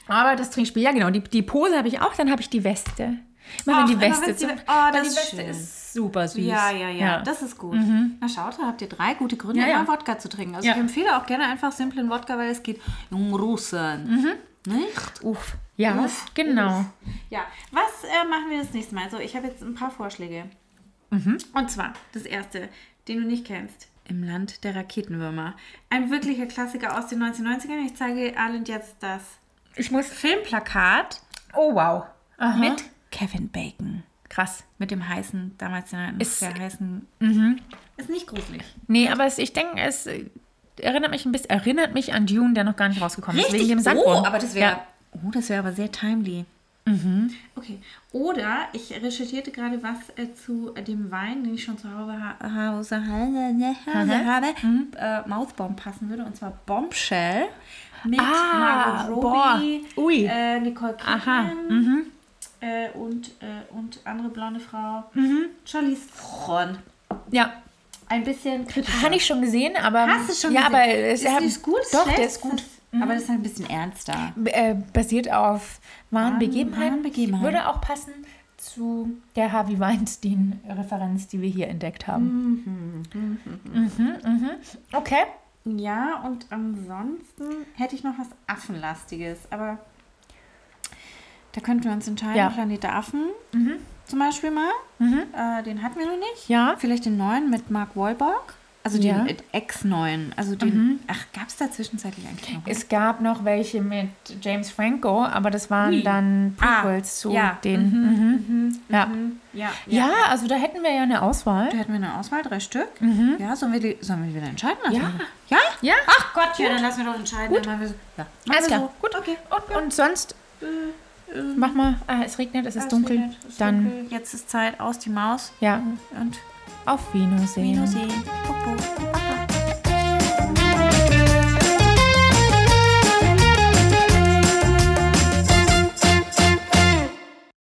Aber das Trinkspiel, ja genau, die, die Pose habe ich auch, dann habe ich die Weste. Immer Ach, wenn die immer Weste wenn's die oh, das die ist Weste schön. ist super süß. Ja, ja, ja, das ist gut. Na schaut, da habt ihr drei gute Gründe, Ja, ja. immer Wodka zu trinken. Also Ja. ich empfehle auch gerne einfach simplen Wodka, weil es geht um Russen. Nicht? Uff. Ja, Uff, genau. Ja, was äh, machen wir das nächste Mal? Also ich habe jetzt ein paar Vorschläge. Mhm. Und zwar das erste, den du nicht kennst. Im Land der Raketenwürmer. Ein wirklicher Klassiker aus den 1990ern. Ich zeige allen jetzt das Ich muss. Filmplakat Oh wow. Aha. mit Kevin Bacon. Krass. Mit dem heißen, damals den Ist- sehr heißen. Ist nicht gruselig. Nee, aber es, ich denke, es äh, erinnert mich ein bisschen, erinnert mich an Dune, der noch gar nicht rausgekommen ist. Richtig. Wegen dem oh, Sandwurm. aber das wäre. Ja. Oh, das wäre aber sehr timely. Okay. Oder ich recherchierte gerade was äh, zu dem Wein, den ich schon zu Hause, ha Hause, Hause habe, äh, Mouthbomb passen würde. Und zwar Bombshell mit Ah, Margot. Robbie, Ui. Äh, Nicole Aha, Kidman äh, und, äh, und andere blonde Frau. Charlize Theron. ja. Ein bisschen kritischer. Habe ich schon gesehen, aber. Hast du schon Ja, gesehen? aber es ist nicht gut? Doch, schlecht? der ist gut. Das- Aber das ist ein bisschen ernster. äh, basiert auf wahren Wahren- Begebenheiten. wahren Begebenheiten. Würde auch passen zu der Harvey Weinstein-Referenz, die wir hier entdeckt haben. Mhm, mhm. Okay. Ja, und ansonsten hätte ich noch was Affenlastiges, aber da könnten wir uns entscheiden. Ja. Planet der Affen zum Beispiel mal. Äh, den hatten wir noch nicht. Ja. Vielleicht den neuen mit Mark Wahlberg. Also den Ja. äh, Ex-neuen. Also den. Ach, gab es da zwischenzeitlich eigentlich noch? Es gab noch welche mit James Franco, aber das waren Ui. dann Ah, Prequels zu ja. den. Mhm. Ja. ja, Ja, also da hätten wir ja eine Auswahl. Da hätten wir eine Auswahl, drei Stück. Ja, sollen wir, die, sollen wir die wieder entscheiden lassen? Ja. Ja? Ja. Ach Gott, ja, dann lassen wir doch entscheiden. Gut. Dann wir so. Ja, Alles klar. So. Gut, okay. Und, und sonst, mach mal, ah, es regnet, es ist Es dunkel. regnet, es dann, dunkel. Jetzt ist Zeit aus die Maus ja, und auf Wiedersehen. Wiedersehen. Popo.